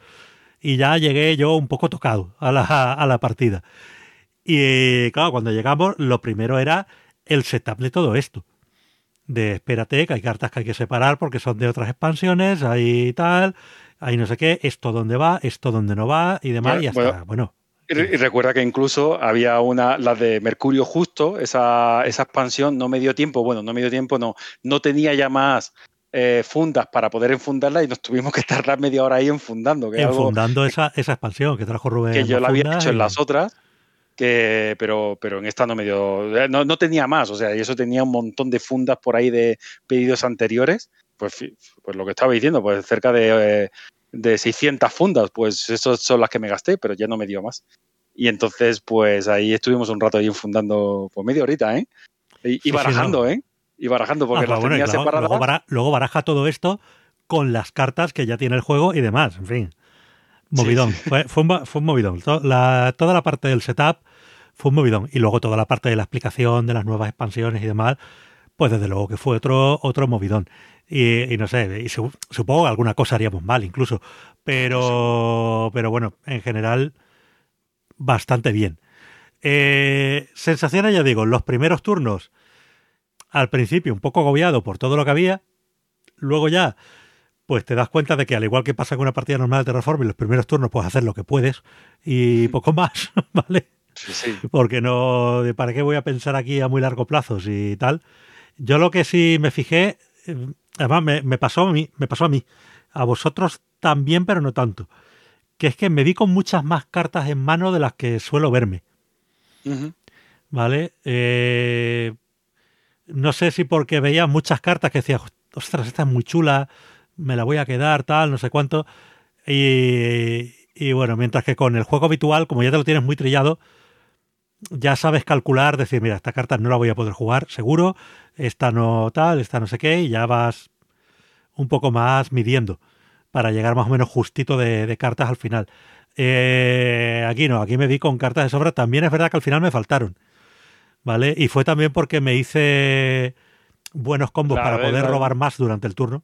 Y ya llegué yo un poco tocado a la, a la partida. Y claro, cuando llegamos, lo primero era el setup de todo esto. De espérate, que hay cartas que hay que separar porque son de otras expansiones, ahí tal, ahí no sé qué, esto dónde va, esto dónde no va y demás, y hasta, bueno. Y recuerda que incluso había una, la de Mercurio Justo, esa, esa expansión no me dio tiempo, bueno, no me dio tiempo, no, no tenía ya más eh, fundas para poder enfundarla y nos tuvimos que tardar media hora ahí enfundando. Que enfundando esa, esa expansión que trajo Rubén. Que yo la había hecho en las otras que, pero, pero en esta no me dio, no, no, tenía más, o sea, y eso tenía un montón de fundas por ahí de pedidos anteriores, pues, pues lo que estaba diciendo, pues cerca de, eh, de 600 fundas, pues esas son las que me gasté, pero ya no me dio más. Y entonces, pues ahí estuvimos un rato ahí infundando, pues media horita, ¿eh? Y, y barajando, sí, no. ¿eh? Y barajando, porque ah, las bueno, tenía claro, separadas. Luego, bara, luego baraja todo esto con las cartas que ya tiene el juego y demás, en fin. Movidón, sí. fue, fue, un, fue un movidón. La, toda la parte del setup fue un movidón. Y luego toda la parte de la explicación de las nuevas expansiones y demás, pues desde luego que fue otro, otro movidón. Y, y no sé, y su, supongo que alguna cosa haríamos mal incluso. Pero, pero bueno, en general, bastante bien. Eh, sensaciones, ya digo, los primeros turnos, al principio un poco agobiado por todo lo que había. Luego ya pues te das cuenta de que al igual que pasa con una partida normal de Terraform, en los primeros turnos puedes hacer lo que puedes y poco más, ¿vale? Sí, sí. Porque no, ¿para qué voy a pensar aquí a muy largo plazo y tal? Yo lo que sí me fijé, además me, me, pasó a mí, me pasó a mí, a vosotros también, pero no tanto, que es que me vi con muchas más cartas en mano de las que suelo verme. Uh -huh. ¿Vale? Eh, no sé si porque veía muchas cartas que decía, ostras, esta es muy chula, me la voy a quedar, tal, no sé cuánto. Y, y, bueno, mientras que con el juego habitual, como ya te lo tienes muy trillado, ya sabes calcular, decir, mira, esta carta no la voy a poder jugar, seguro, esta no tal, esta no sé qué, y ya vas un poco más midiendo para llegar más o menos justito de, de cartas al final. Eh, aquí no, aquí me vi con cartas de sobra. También es verdad que al final me faltaron. ¿Vale? Y fue también porque me hice buenos combos claro, para poder claro. robar más durante el turno.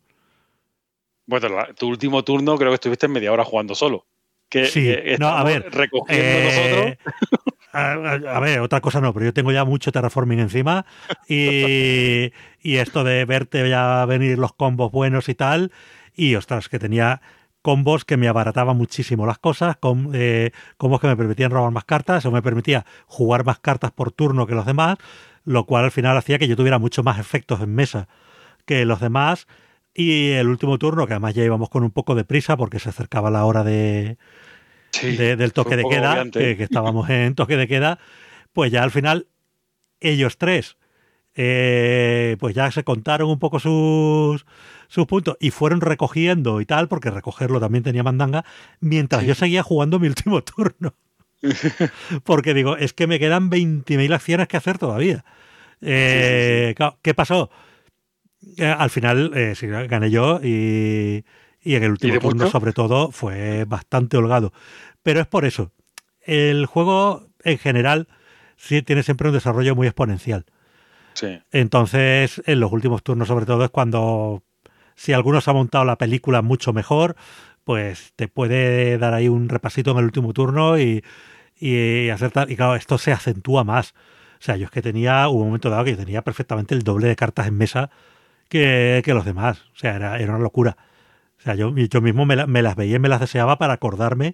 Bueno, tu último turno creo que estuviste media hora jugando solo. Que, sí, eh, no, a ver, recogiendo eh, nosotros. A, a, ver, otra cosa no, pero yo tengo ya mucho terraforming encima y, y esto de verte ya venir los combos buenos y tal, y ostras, que tenía combos que me abarataban muchísimo las cosas, eh, combos que me permitían robar más cartas, o me permitía jugar más cartas por turno que los demás, lo cual al final hacía que yo tuviera mucho más efectos en mesa que los demás. Y el último turno, que además ya íbamos con un poco de prisa porque se acercaba la hora de, sí, de, del toque de queda, que, que, estábamos en toque de queda, pues ya al final ellos tres, eh, pues ya se contaron un poco sus, sus puntos y fueron recogiendo y tal, porque recogerlo también tenía mandanga, mientras sí. yo seguía jugando mi último turno. porque digo, es que me quedan 20.000 acciones que hacer todavía. Eh, sí, ¿Qué pasó? Eh, al final eh, sí, gané yo y, y en el último turno, sobre todo, fue bastante holgado. Pero es por eso. El juego, en general, sí tiene siempre un desarrollo muy exponencial. Sí. Entonces, en los últimos turnos, sobre todo, es cuando, si alguno se ha montado la película mucho mejor, pues te puede dar ahí un repasito en el último turno y, y hacer tal. Y claro, esto se acentúa más. O sea, yo es que tenía, hubo un momento dado que yo tenía perfectamente el doble de cartas en mesa que, que los demás. O sea, era, era una locura. O sea, yo, yo mismo me, la, me, las veía y me las deseaba para acordarme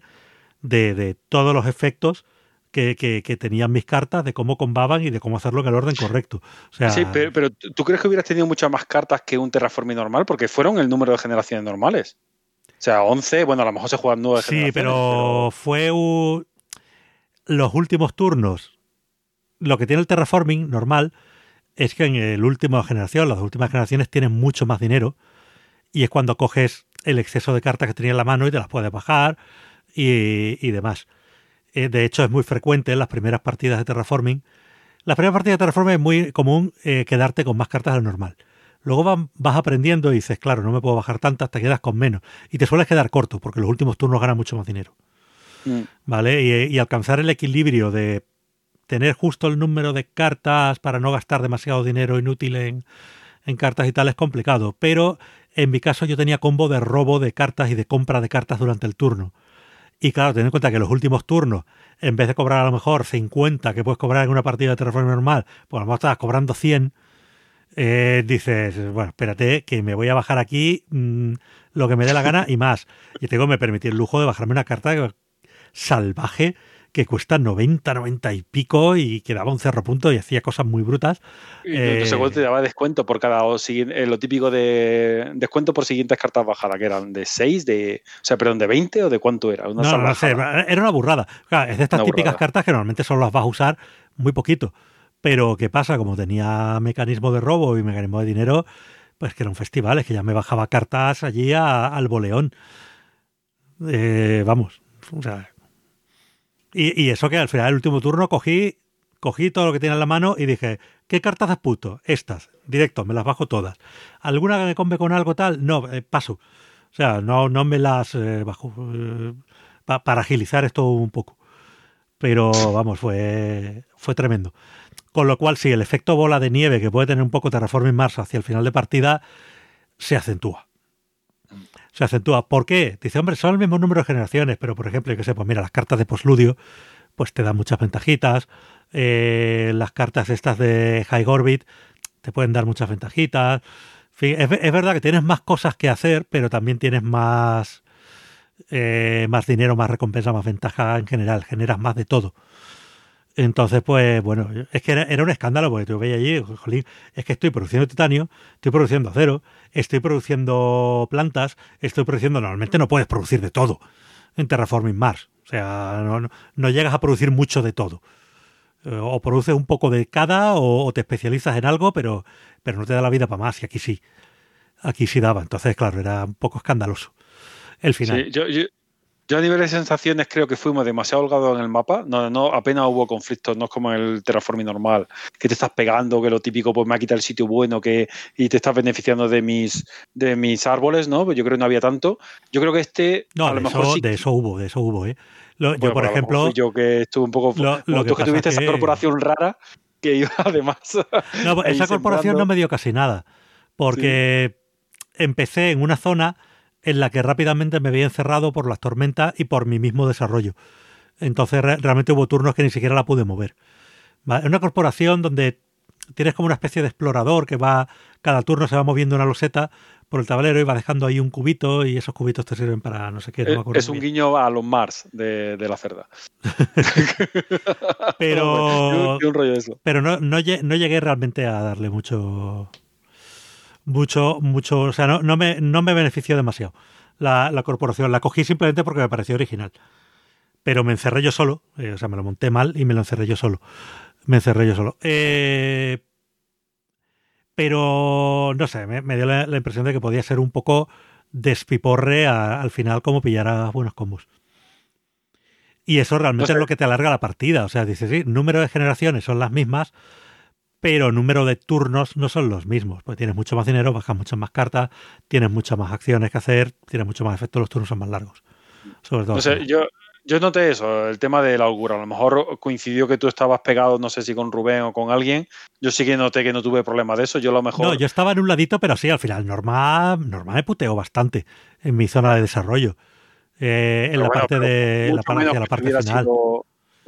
de, de todos los efectos que, que, que, tenían mis cartas, de cómo combaban y de cómo hacerlo en el orden correcto. O sea, sí, pero, pero, ¿tú crees que hubieras tenido muchas más cartas que un Terraforming normal? Porque fueron el número de generaciones normales. O sea, 11, bueno, a lo mejor se juegan 9 sí, generaciones. Pero, pero fue los últimos turnos. Lo que tiene el Terraforming normal es que en el último generación, las últimas generaciones tienen mucho más dinero y es cuando coges el exceso de cartas que tenía en la mano y te las puedes bajar y, y demás. Eh, de hecho, es muy frecuente en las primeras partidas de Terraforming. Las primeras partidas de Terraforming es muy común eh, quedarte con más cartas de lo normal. Luego vas aprendiendo y dices, claro, no me puedo bajar tantas, te quedas con menos. Y te sueles quedar corto, porque los últimos turnos ganan mucho más dinero. Mm. ¿Vale? Y, y alcanzar el equilibrio de tener justo el número de cartas para no gastar demasiado dinero inútil en, en cartas y tal es complicado. Pero En mi caso yo tenía combo de robo de cartas y de compra de cartas durante el turno. Y claro, ten en cuenta que los últimos turnos, en vez de cobrar a lo mejor 50 que puedes cobrar en una partida de Terraform normal, pues a lo mejor estabas cobrando 100. Eh, dices, bueno, espérate, que me voy a bajar aquí mm, lo que me dé la gana y más. Y tengo que me permití el lujo de bajarme una carta salvaje que cuesta 90, 90 y pico y que daba un cerro punto y hacía cosas muy brutas. Y eh, te daba descuento por cada, eh, lo típico de descuento por siguientes cartas bajadas, que eran de 6, de, o sea, perdón, de 20 o de cuánto era. no, no sé, era una burrada. es de estas típicas cartas que normalmente solo las vas a usar muy poquito. Pero ¿qué pasa? Como tenía mecanismo de robo y mecanismo de dinero, pues que era un festival, es que ya me bajaba cartas allí al boleón. Eh, vamos, o sea, y, eso que al final del último turno cogí, cogí todo lo que tenía en la mano y dije, ¿qué cartas puesto? Estas, directo, me las bajo todas. ¿Alguna que me come con algo tal? No, eh, paso. O sea, no, no me las eh, bajo eh, para agilizar esto un poco. Pero vamos, fue, fue tremendo. Con lo cual, sí, el efecto bola de nieve que puede tener un poco Terraforming Mars hacia el final de partida se acentúa se acentúa. ¿Por qué? Dice, hombre, son el mismo número de generaciones, pero por ejemplo, que sé, pues mira, las cartas de postludio, pues te dan muchas ventajitas. Eh, las cartas estas de High Orbit te pueden dar muchas ventajitas. es, verdad que tienes más cosas que hacer, pero también tienes más, eh, más dinero, más recompensa, más ventaja en general. Generas más de todo. Entonces, pues bueno, es que era, un escándalo porque tú veías allí, jolín, es que estoy produciendo titanio, estoy produciendo acero, estoy produciendo plantas, estoy produciendo, normalmente no puedes producir de todo en Terraforming Mars. O sea, no, llegas a producir mucho de todo. Eh, o produces un poco de cada o, te especializas en algo, pero, pero no te da la vida para más. Y aquí sí. Aquí sí daba. Entonces, claro, era un poco escandaloso el final. Sí, yo, yo a nivel de sensaciones creo que fuimos demasiado holgados en el mapa. No, no, apenas hubo conflictos, no es como el terraforming normal, que te estás pegando, que lo típico, pues me ha quitado el sitio bueno que, y te estás beneficiando de mis, de mis árboles, ¿no? Pues yo creo que no había tanto. Yo creo que este. No, a lo mejor eso, de eso hubo, de eso hubo, ¿eh? yo, por ejemplo. Yo que estuve un poco. Lo, tú que tuviste esa corporación rara que iba además. No, pues esa corporación no me dio casi nada. Porque empecé en una zona en la que rápidamente me había encerrado por las tormentas y por mi mismo desarrollo. Entonces realmente hubo turnos que ni siquiera la pude mover. Es una corporación donde tienes como una especie de explorador que va, cada turno se va moviendo una loseta por el tablero y va dejando ahí un cubito y esos cubitos te sirven para no sé qué. No es un guiño a los Mars de, la cerda. pero pero no, no, llegué realmente a darle mucho mucho, mucho, o sea, no, no, me, no me benefició demasiado la, la, corporación. La cogí simplemente porque me pareció original. Pero me encerré yo solo, eh, o sea, me lo monté mal y me lo encerré yo solo. Me encerré yo solo. Eh, pero, no sé, me, dio la, impresión de que podía ser un poco despiporre al final como pillar a buenos combos. Y eso realmente es lo que te alarga la partida. O sea, dices, sí, número de generaciones son las mismas, pero número de turnos no son los mismos, porque tienes mucho más dinero, bajas muchas más cartas, tienes muchas más acciones que hacer, tienes mucho más efecto, los turnos son más largos. Sobre todo. No sé, yo, yo noté eso, el tema de la augura. A lo mejor coincidió que tú estabas pegado, no sé si con Rubén o con alguien. Yo sí que noté que no tuve problema de eso. Yo a lo mejor. No, yo estaba en un ladito, pero sí, al final, normal, normal me puteo bastante en mi zona de desarrollo. Eh, en la parte de la, parte, la parte final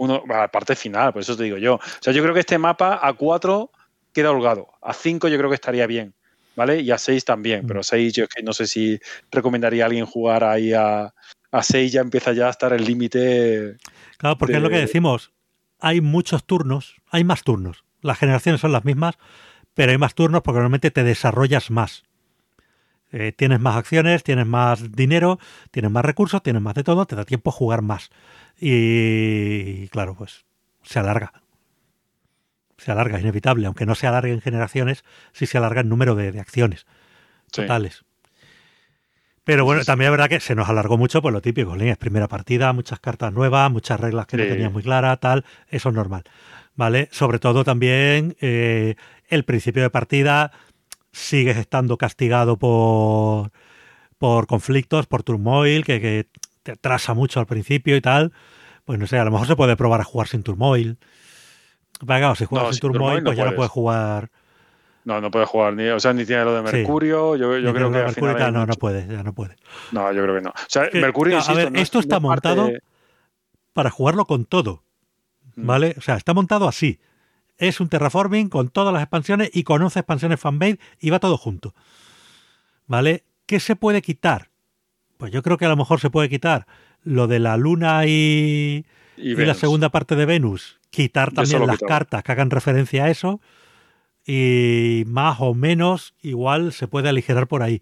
uno, a la parte final, por eso te digo yo. O sea, yo creo que este mapa a 4 queda holgado. A 5 yo creo que estaría bien, ¿vale? Y a 6 también, pero a 6 yo es que no sé si recomendaría a alguien jugar ahí a, a 6 ya empieza ya a estar el límite. Claro, porque es lo que decimos. Hay muchos turnos, hay más turnos. Las generaciones son las mismas, pero hay más turnos porque normalmente te desarrollas más. Eh, tienes más acciones, tienes más dinero, tienes más recursos, tienes más de todo, te da tiempo a jugar más. Y claro, pues se alarga. Se alarga, es inevitable. Aunque no se alargue en generaciones, sí se alarga el número de, acciones totales. Pero bueno, también es verdad que se nos alargó mucho por lo típico. Es primera partida, muchas cartas nuevas, muchas reglas que no tenías muy claras, tal. Eso es normal. ¿Vale? Sobre todo también eh, el principio de partida sigues estando castigado por, por conflictos, por turmoil, que, que te atrasa mucho al principio y tal. Pues no sé, a lo mejor se puede probar a jugar sin turmoil. Claro, si juegas sin, turmoil, pues ya no puedes jugar. No, no puede jugar ni, o sea, ni tiene lo de Mercurio. Yo, yo creo que Mercurio no, no puede, ya no puede. No, yo creo que no. O sea, Mercurio, a ver, esto está montado para jugarlo con todo, mm. ¿vale? O sea, está montado así. Es un terraforming con todas las expansiones y con 11 expansiones fanmade y va todo junto. ¿Vale? ¿Qué se puede quitar? Pues yo creo que a lo mejor se puede quitar lo de la luna y, y, la segunda parte de Venus. Quitar también las cartas que hagan referencia a eso y más o menos igual se puede aligerar por ahí.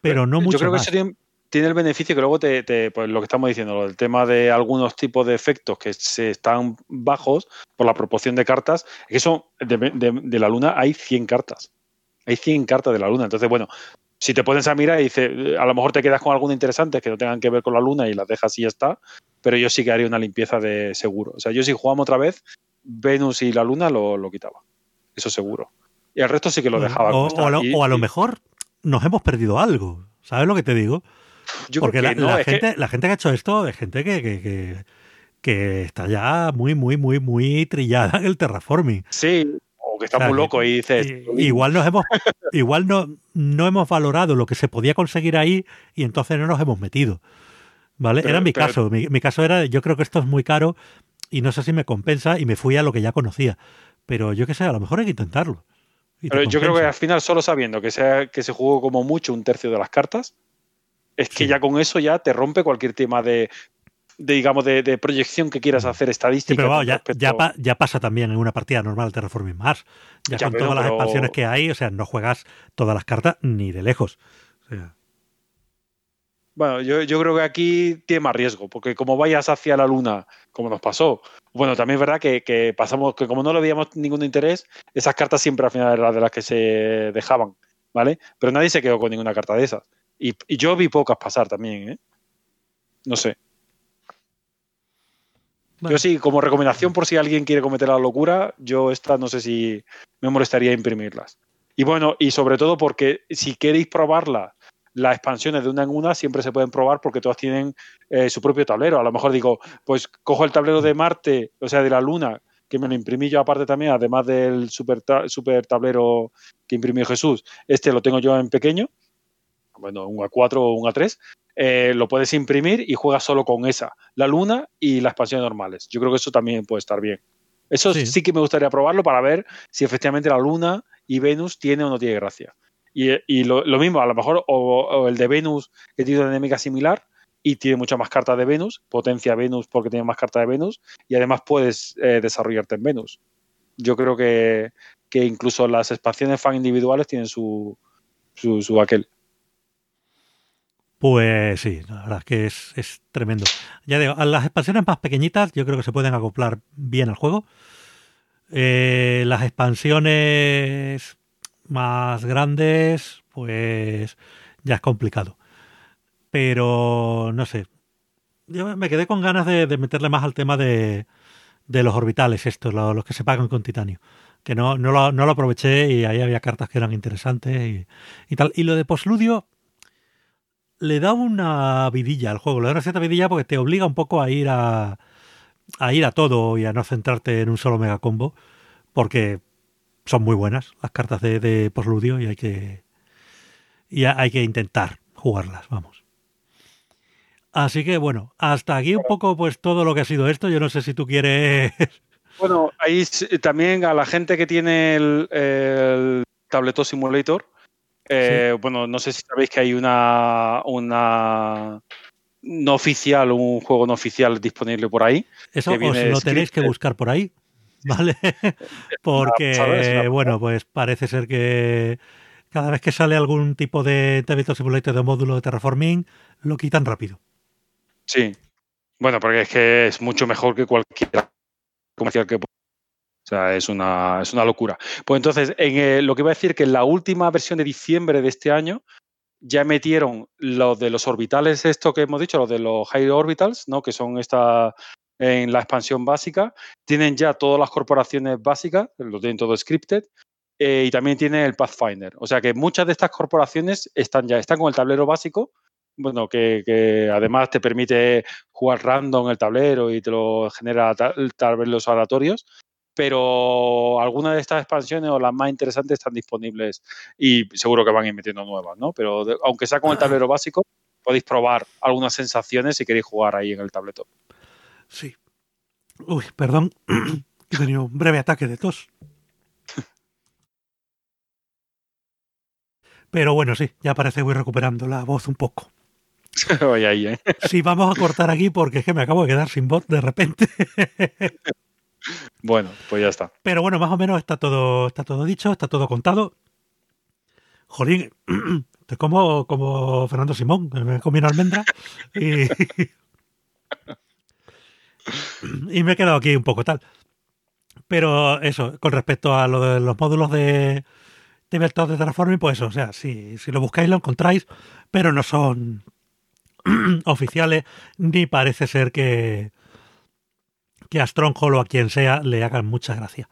Pero no mucho Yo creo que eso tiene, el beneficio que luego te, pues lo que estamos diciendo, el tema de algunos tipos de efectos que se están bajos por la proporción de cartas, es que eso de, la luna hay 100 cartas. Hay 100 cartas de la luna. Entonces, bueno, si te pones a mirar y dices, a lo mejor te quedas con alguna interesante que no tengan que ver con la luna y las dejas y ya está, pero yo sí que haría una limpieza de seguro. O sea, yo si jugamos otra vez, Venus y la luna lo, lo quitaba eso seguro. Y el resto sí que lo dejaba. O, o, a, lo, mejor nos hemos perdido algo. ¿Sabes lo que te digo? Porque la, gente, la gente que ha hecho esto es gente que, que, que, está ya muy, muy, muy, muy trillada en el terraforming. Sí, o que está muy loco y dices. Igual nos hemos, igual no, no hemos valorado lo que se podía conseguir ahí y entonces no nos hemos metido. ¿Vale? era mi caso. Mi, mi, caso era, yo creo que esto es muy caro y no sé si me compensa y me fui a lo que ya conocía. Pero yo qué sé, a lo mejor hay que intentarlo. Pero yo creo que al final, solo sabiendo que, sea, que se jugó como mucho un tercio de las cartas, es que ya con eso ya te rompe cualquier tema de, digamos, de, proyección que quieras hacer estadística. pero ya, ya, pasa también en una partida normal de Terraforming Mars. Ya, con todas las expansiones que hay, o sea, no juegas todas las cartas ni de lejos. O sea, bueno, yo, creo que aquí tiene más riesgo, porque como vayas hacia la luna, como nos pasó, bueno, también es verdad que, pasamos, que como no le veíamos ningún interés, esas cartas siempre al final eran de las que se dejaban, ¿vale? Pero nadie se quedó con ninguna carta de esas. Y, yo vi pocas pasar también, ¿eh? No sé. Yo sí, como recomendación por si alguien quiere cometer la locura, yo esta no sé si me molestaría imprimirlas. Y bueno, y sobre todo porque si queréis probarla las expansiones de una en una siempre se pueden probar porque todas tienen eh, su propio tablero. A lo mejor digo, pues cojo el tablero de Marte, o sea, de la Luna, que me lo imprimí yo aparte también, además del super, super tablero que imprimió Jesús. Este lo tengo yo en pequeño, bueno, un A4 o un A3. Eh, lo puedes imprimir y juegas solo con esa, la Luna y las expansiones normales. Yo creo que eso también puede estar bien. Eso sí, sí que me gustaría probarlo para ver si efectivamente la Luna y Venus tiene o no tiene gracia. Y, lo, mismo, a lo mejor, o, el de Venus, que tiene una dinámica similar y tiene muchas más cartas de Venus, potencia Venus porque tiene más cartas de Venus, y además puedes eh, desarrollarte en Venus. Yo creo que, incluso las expansiones fan individuales tienen su, su, aquel. Pues sí, la verdad es que es, tremendo. Ya digo, a las expansiones más pequeñitas yo creo que se pueden acoplar bien al juego. Eh, las expansiones más grandes, pues ya es complicado. Pero no sé. Yo me quedé con ganas de, meterle más al tema de, de los orbitales, estos, los, que se pagan con titanio. Que no, no, lo, no lo aproveché y ahí había cartas que eran interesantes y, tal. Y lo de posludio le da una vidilla al juego, le da una cierta vidilla porque te obliga un poco a ir a, ir a todo y a no centrarte en un solo mega combo. Porque son muy buenas las cartas de, de posludio y hay que y hay que intentar jugarlas, vamos. Así que bueno, hasta aquí un poco pues todo lo que ha sido esto. Yo no sé si tú quieres. Bueno, ahí también a la gente que tiene el, el Simulator, eh, bueno, no sé si sabéis que hay una, una no oficial, un juego no oficial disponible por ahí. Eso os lo tenéis que buscar por ahí. ¿vale? Porque, bueno, pues parece ser que cada vez que sale algún tipo de Tabletop Simulator de módulo de Terraforming, lo quitan rápido. Sí. Bueno, porque es que es mucho mejor que cualquier comercial que o sea, es una, es una locura. Pues entonces, en, lo que iba a decir que en la última versión de diciembre de este año ya metieron los de los orbitales, esto que hemos dicho, los de los high orbitals, ¿no? Que son esta, en la expansión básica. Tienen ya todas las corporaciones básicas, lo tienen todo scripted, eh, y también tiene el Pathfinder. O sea que muchas de estas corporaciones están ya, están con el tablero básico, bueno, que, además te permite jugar random el tablero y te lo genera tableros aleatorios. Pero algunas de estas expansiones o las más interesantes están disponibles y seguro que van a ir metiendo nuevas, ¿no? Pero aunque sea con el tablero básico, podéis probar algunas sensaciones si queréis jugar ahí en el tableto. Sí. Uy, perdón, he tenido un breve ataque de tos. Pero bueno, sí, ya parece que voy recuperando la voz un poco. ahí, ¿eh? Sí, vamos a cortar aquí porque es que me acabo de quedar sin voz de repente. bueno, pues ya está. Pero bueno, más o menos está todo, está todo dicho, está todo contado. Jolín, te como como Fernando Simón, me comí una almendra y, y me he quedado aquí un poco tal. Pero eso, con respecto a lo de los módulos de, de de Transforming, pues eso, o sea, si, si lo buscáis lo encontráis, pero no son oficiales, ni parece ser que, que a Stronghold o a quien sea le hagan mucha gracia.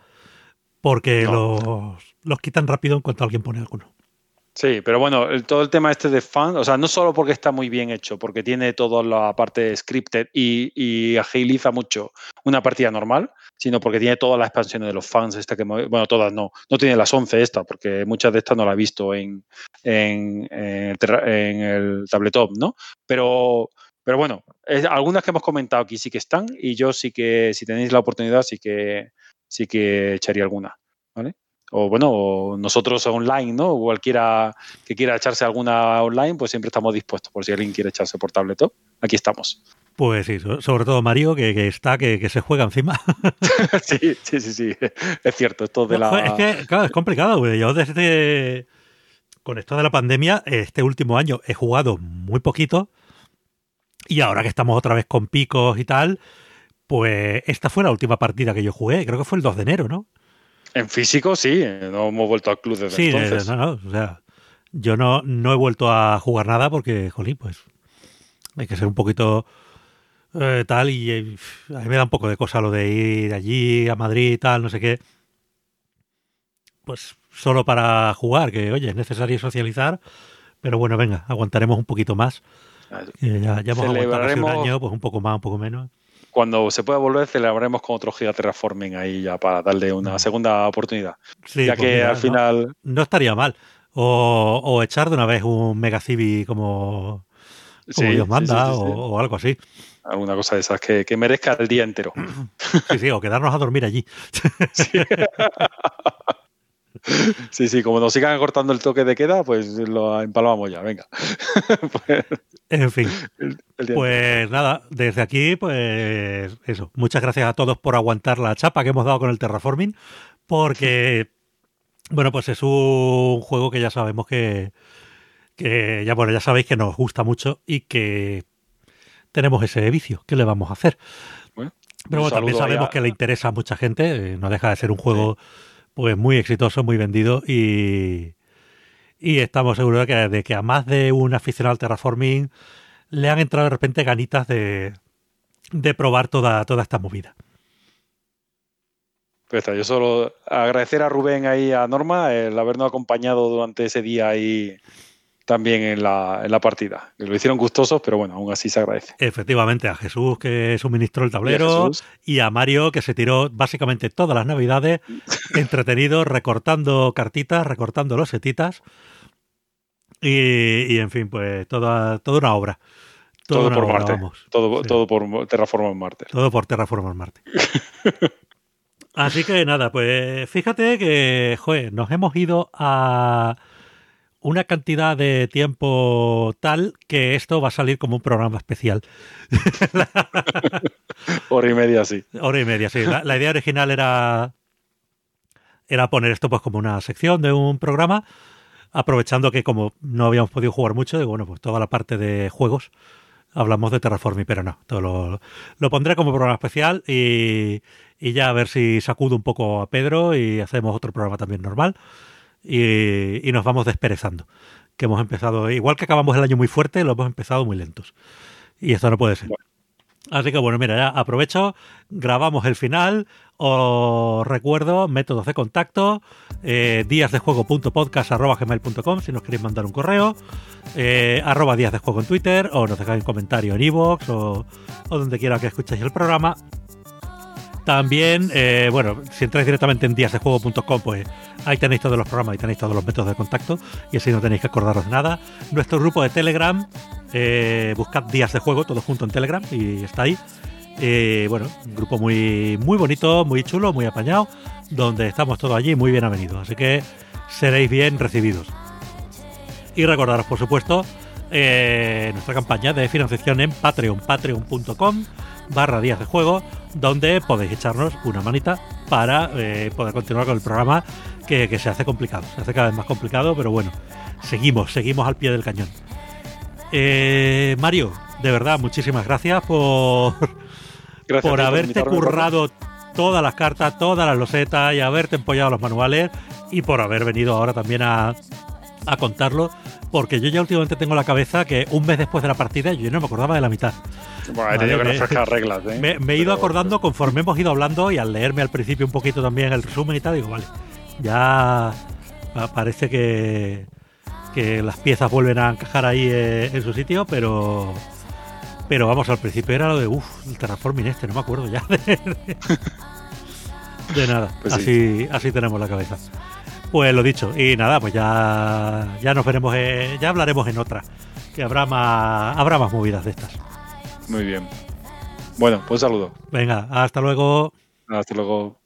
Porque los, los quitan rápido en cuanto alguien pone alguno. Sí, pero bueno, todo el tema este de fans, o sea, no solo porque está muy bien hecho, porque tiene toda la parte scripted y, agiliza mucho una partida normal, sino porque tiene todas las expansiones de los fans, esta que, bueno, todas no, no tiene las 11 esta, porque muchas de estas no las he visto en, en, en, el tabletop, ¿no? Pero, pero bueno, algunas que hemos comentado aquí sí que están y yo sí que, si tenéis la oportunidad, sí que, sí que echaría alguna, ¿vale? o bueno, nosotros online, ¿no? Cualquiera que quiera echarse alguna online, pues siempre estamos dispuestos, por si alguien quiere echarse por tableto, aquí estamos. Pues sí, sobre todo Mario, que, está, que, se juega encima. sí, sí, sí, sí, es cierto, esto de la... Es que, claro, es complicado, güey. Yo desde... Con esto de la pandemia, este último año he jugado muy poquito y ahora que estamos otra vez con picos y tal, pues esta fue la última partida que yo jugué, creo que fue el 2 de enero, ¿no? En físico sí, no hemos vuelto al club desde sí, entonces. no, no, o sea, yo no, no he vuelto a jugar nada porque, jolín, pues hay que ser un poquito eh, tal y eh, a mí me da un poco de cosa lo de ir allí a Madrid y tal, no sé qué. Pues solo para jugar, que oye, es necesario socializar, pero bueno, venga, aguantaremos un poquito más. Ya, ya hemos aguantado un año, pues un poco más, un poco menos cuando se pueda volver, celebraremos con otro Giga Terraforming ahí ya para darle una segunda oportunidad. ya pues que al final. No, estaría mal. O, echar de una vez un Mega Civi como, Dios manda o, algo así. Alguna cosa de esas que, que merezca el día entero. Sí, sí, o quedarnos a dormir allí. Sí, sí, como nos sigan cortando el toque de queda, pues lo empalmamos ya, venga. Pues, en fin. pues nada, desde aquí, pues eso. Muchas gracias a todos por aguantar la chapa que hemos dado con el Terraforming, porque, bueno, pues es un juego que ya sabemos que, que ya, bueno, ya sabéis que nos gusta mucho y que tenemos ese vicio. ¿Qué le vamos a hacer? Pero bueno, también sabemos que le interesa a mucha gente, eh, no deja de ser un juego pues muy exitoso, muy vendido y, y estamos seguros de que, de que a más de un aficionado al terraforming le han entrado de repente ganitas de, de probar toda, toda esta movida. Pues yo solo agradecer a Rubén ahí, a Norma, el habernos acompañado durante ese día ahí también en la, en la partida. Lo hicieron gustosos, pero bueno, aún así se agradece. Efectivamente, a Jesús que suministró el tablero y a, Mario que se tiró básicamente todas las navidades entretenido, recortando cartitas, recortando los setitas. Y, en fin, pues toda, toda una obra. todo por Marte. Todo, todo por Terraformar Marte. Todo por Terraformar Marte. Así que nada, pues fíjate que, joder, nos hemos ido a una cantidad de tiempo tal que esto va a salir como un programa especial. Hora y media, sí. Hora y media, sí. La, idea original era, era poner esto pues como una sección de un programa, aprovechando que como no habíamos podido jugar mucho, digo, bueno, pues toda la parte de juegos hablamos de Terraforming, pero no, todo lo, lo pondré como programa especial y, y ya a ver si sacudo un poco a Pedro y hacemos otro programa también normal y, nos vamos desperezando. Que hemos empezado, igual que acabamos el año muy fuerte, lo hemos empezado muy lentos. Y esto no puede ser. Así que bueno, mira, ya aprovecho, grabamos el final, os recuerdo métodos de contacto, eh, díasdejuego.podcast.gmail.com si nos queréis mandar un correo, eh, arroba días de juego en Twitter, o nos dejáis un comentario en iVoox o, o donde quiera que escuchéis el programa. También, eh, bueno, si entráis directamente en díasdejuego.com, pues ahí tenéis todos los programas y tenéis todos los métodos de contacto y así no tenéis que acordaros de nada. Nuestro grupo de Telegram, eh, buscad Días de Juego, todo junto en Telegram y está ahí. Eh, bueno, un grupo muy, muy bonito, muy chulo, muy apañado, donde estamos todos allí muy bien avenidos. Así que seréis bien recibidos. Y recordaros, por supuesto, eh, nuestra campaña de financiación en Patreon, patreon.com barra días de juego, donde podéis echarnos una manita para eh, poder continuar con el programa que, que se hace complicado, se hace cada vez más complicado, pero bueno, seguimos, seguimos al pie del cañón. Eh, Mario, de verdad, muchísimas gracias por, Gracias por haberte currado todas las cartas, todas las losetas y haberte empollado los manuales y por haber venido ahora también a, a contarlo, porque yo ya últimamente tengo la cabeza que un mes después de la partida yo no me acordaba de la mitad. Bueno, he tenido Vale, que reglas. ¿eh? Me, me he ido Pero- acordando conforme hemos ido hablando y al leerme al principio un poquito también el resumen y tal, digo, vale, ya pa- parece que, que las piezas vuelven a encajar ahí eh, en su sitio, pero pero vamos, al principio era lo de, uff, el terraforming este, no me acuerdo ya de, de nada. Pues sí. así, así tenemos la cabeza. Pues lo dicho, y nada, pues ya, ya nos veremos, eh, ya hablaremos en otra, que habrá más, habrá más movidas de estas. Muy bien. Bueno, pues saludo. Venga, hasta luego. Hasta luego.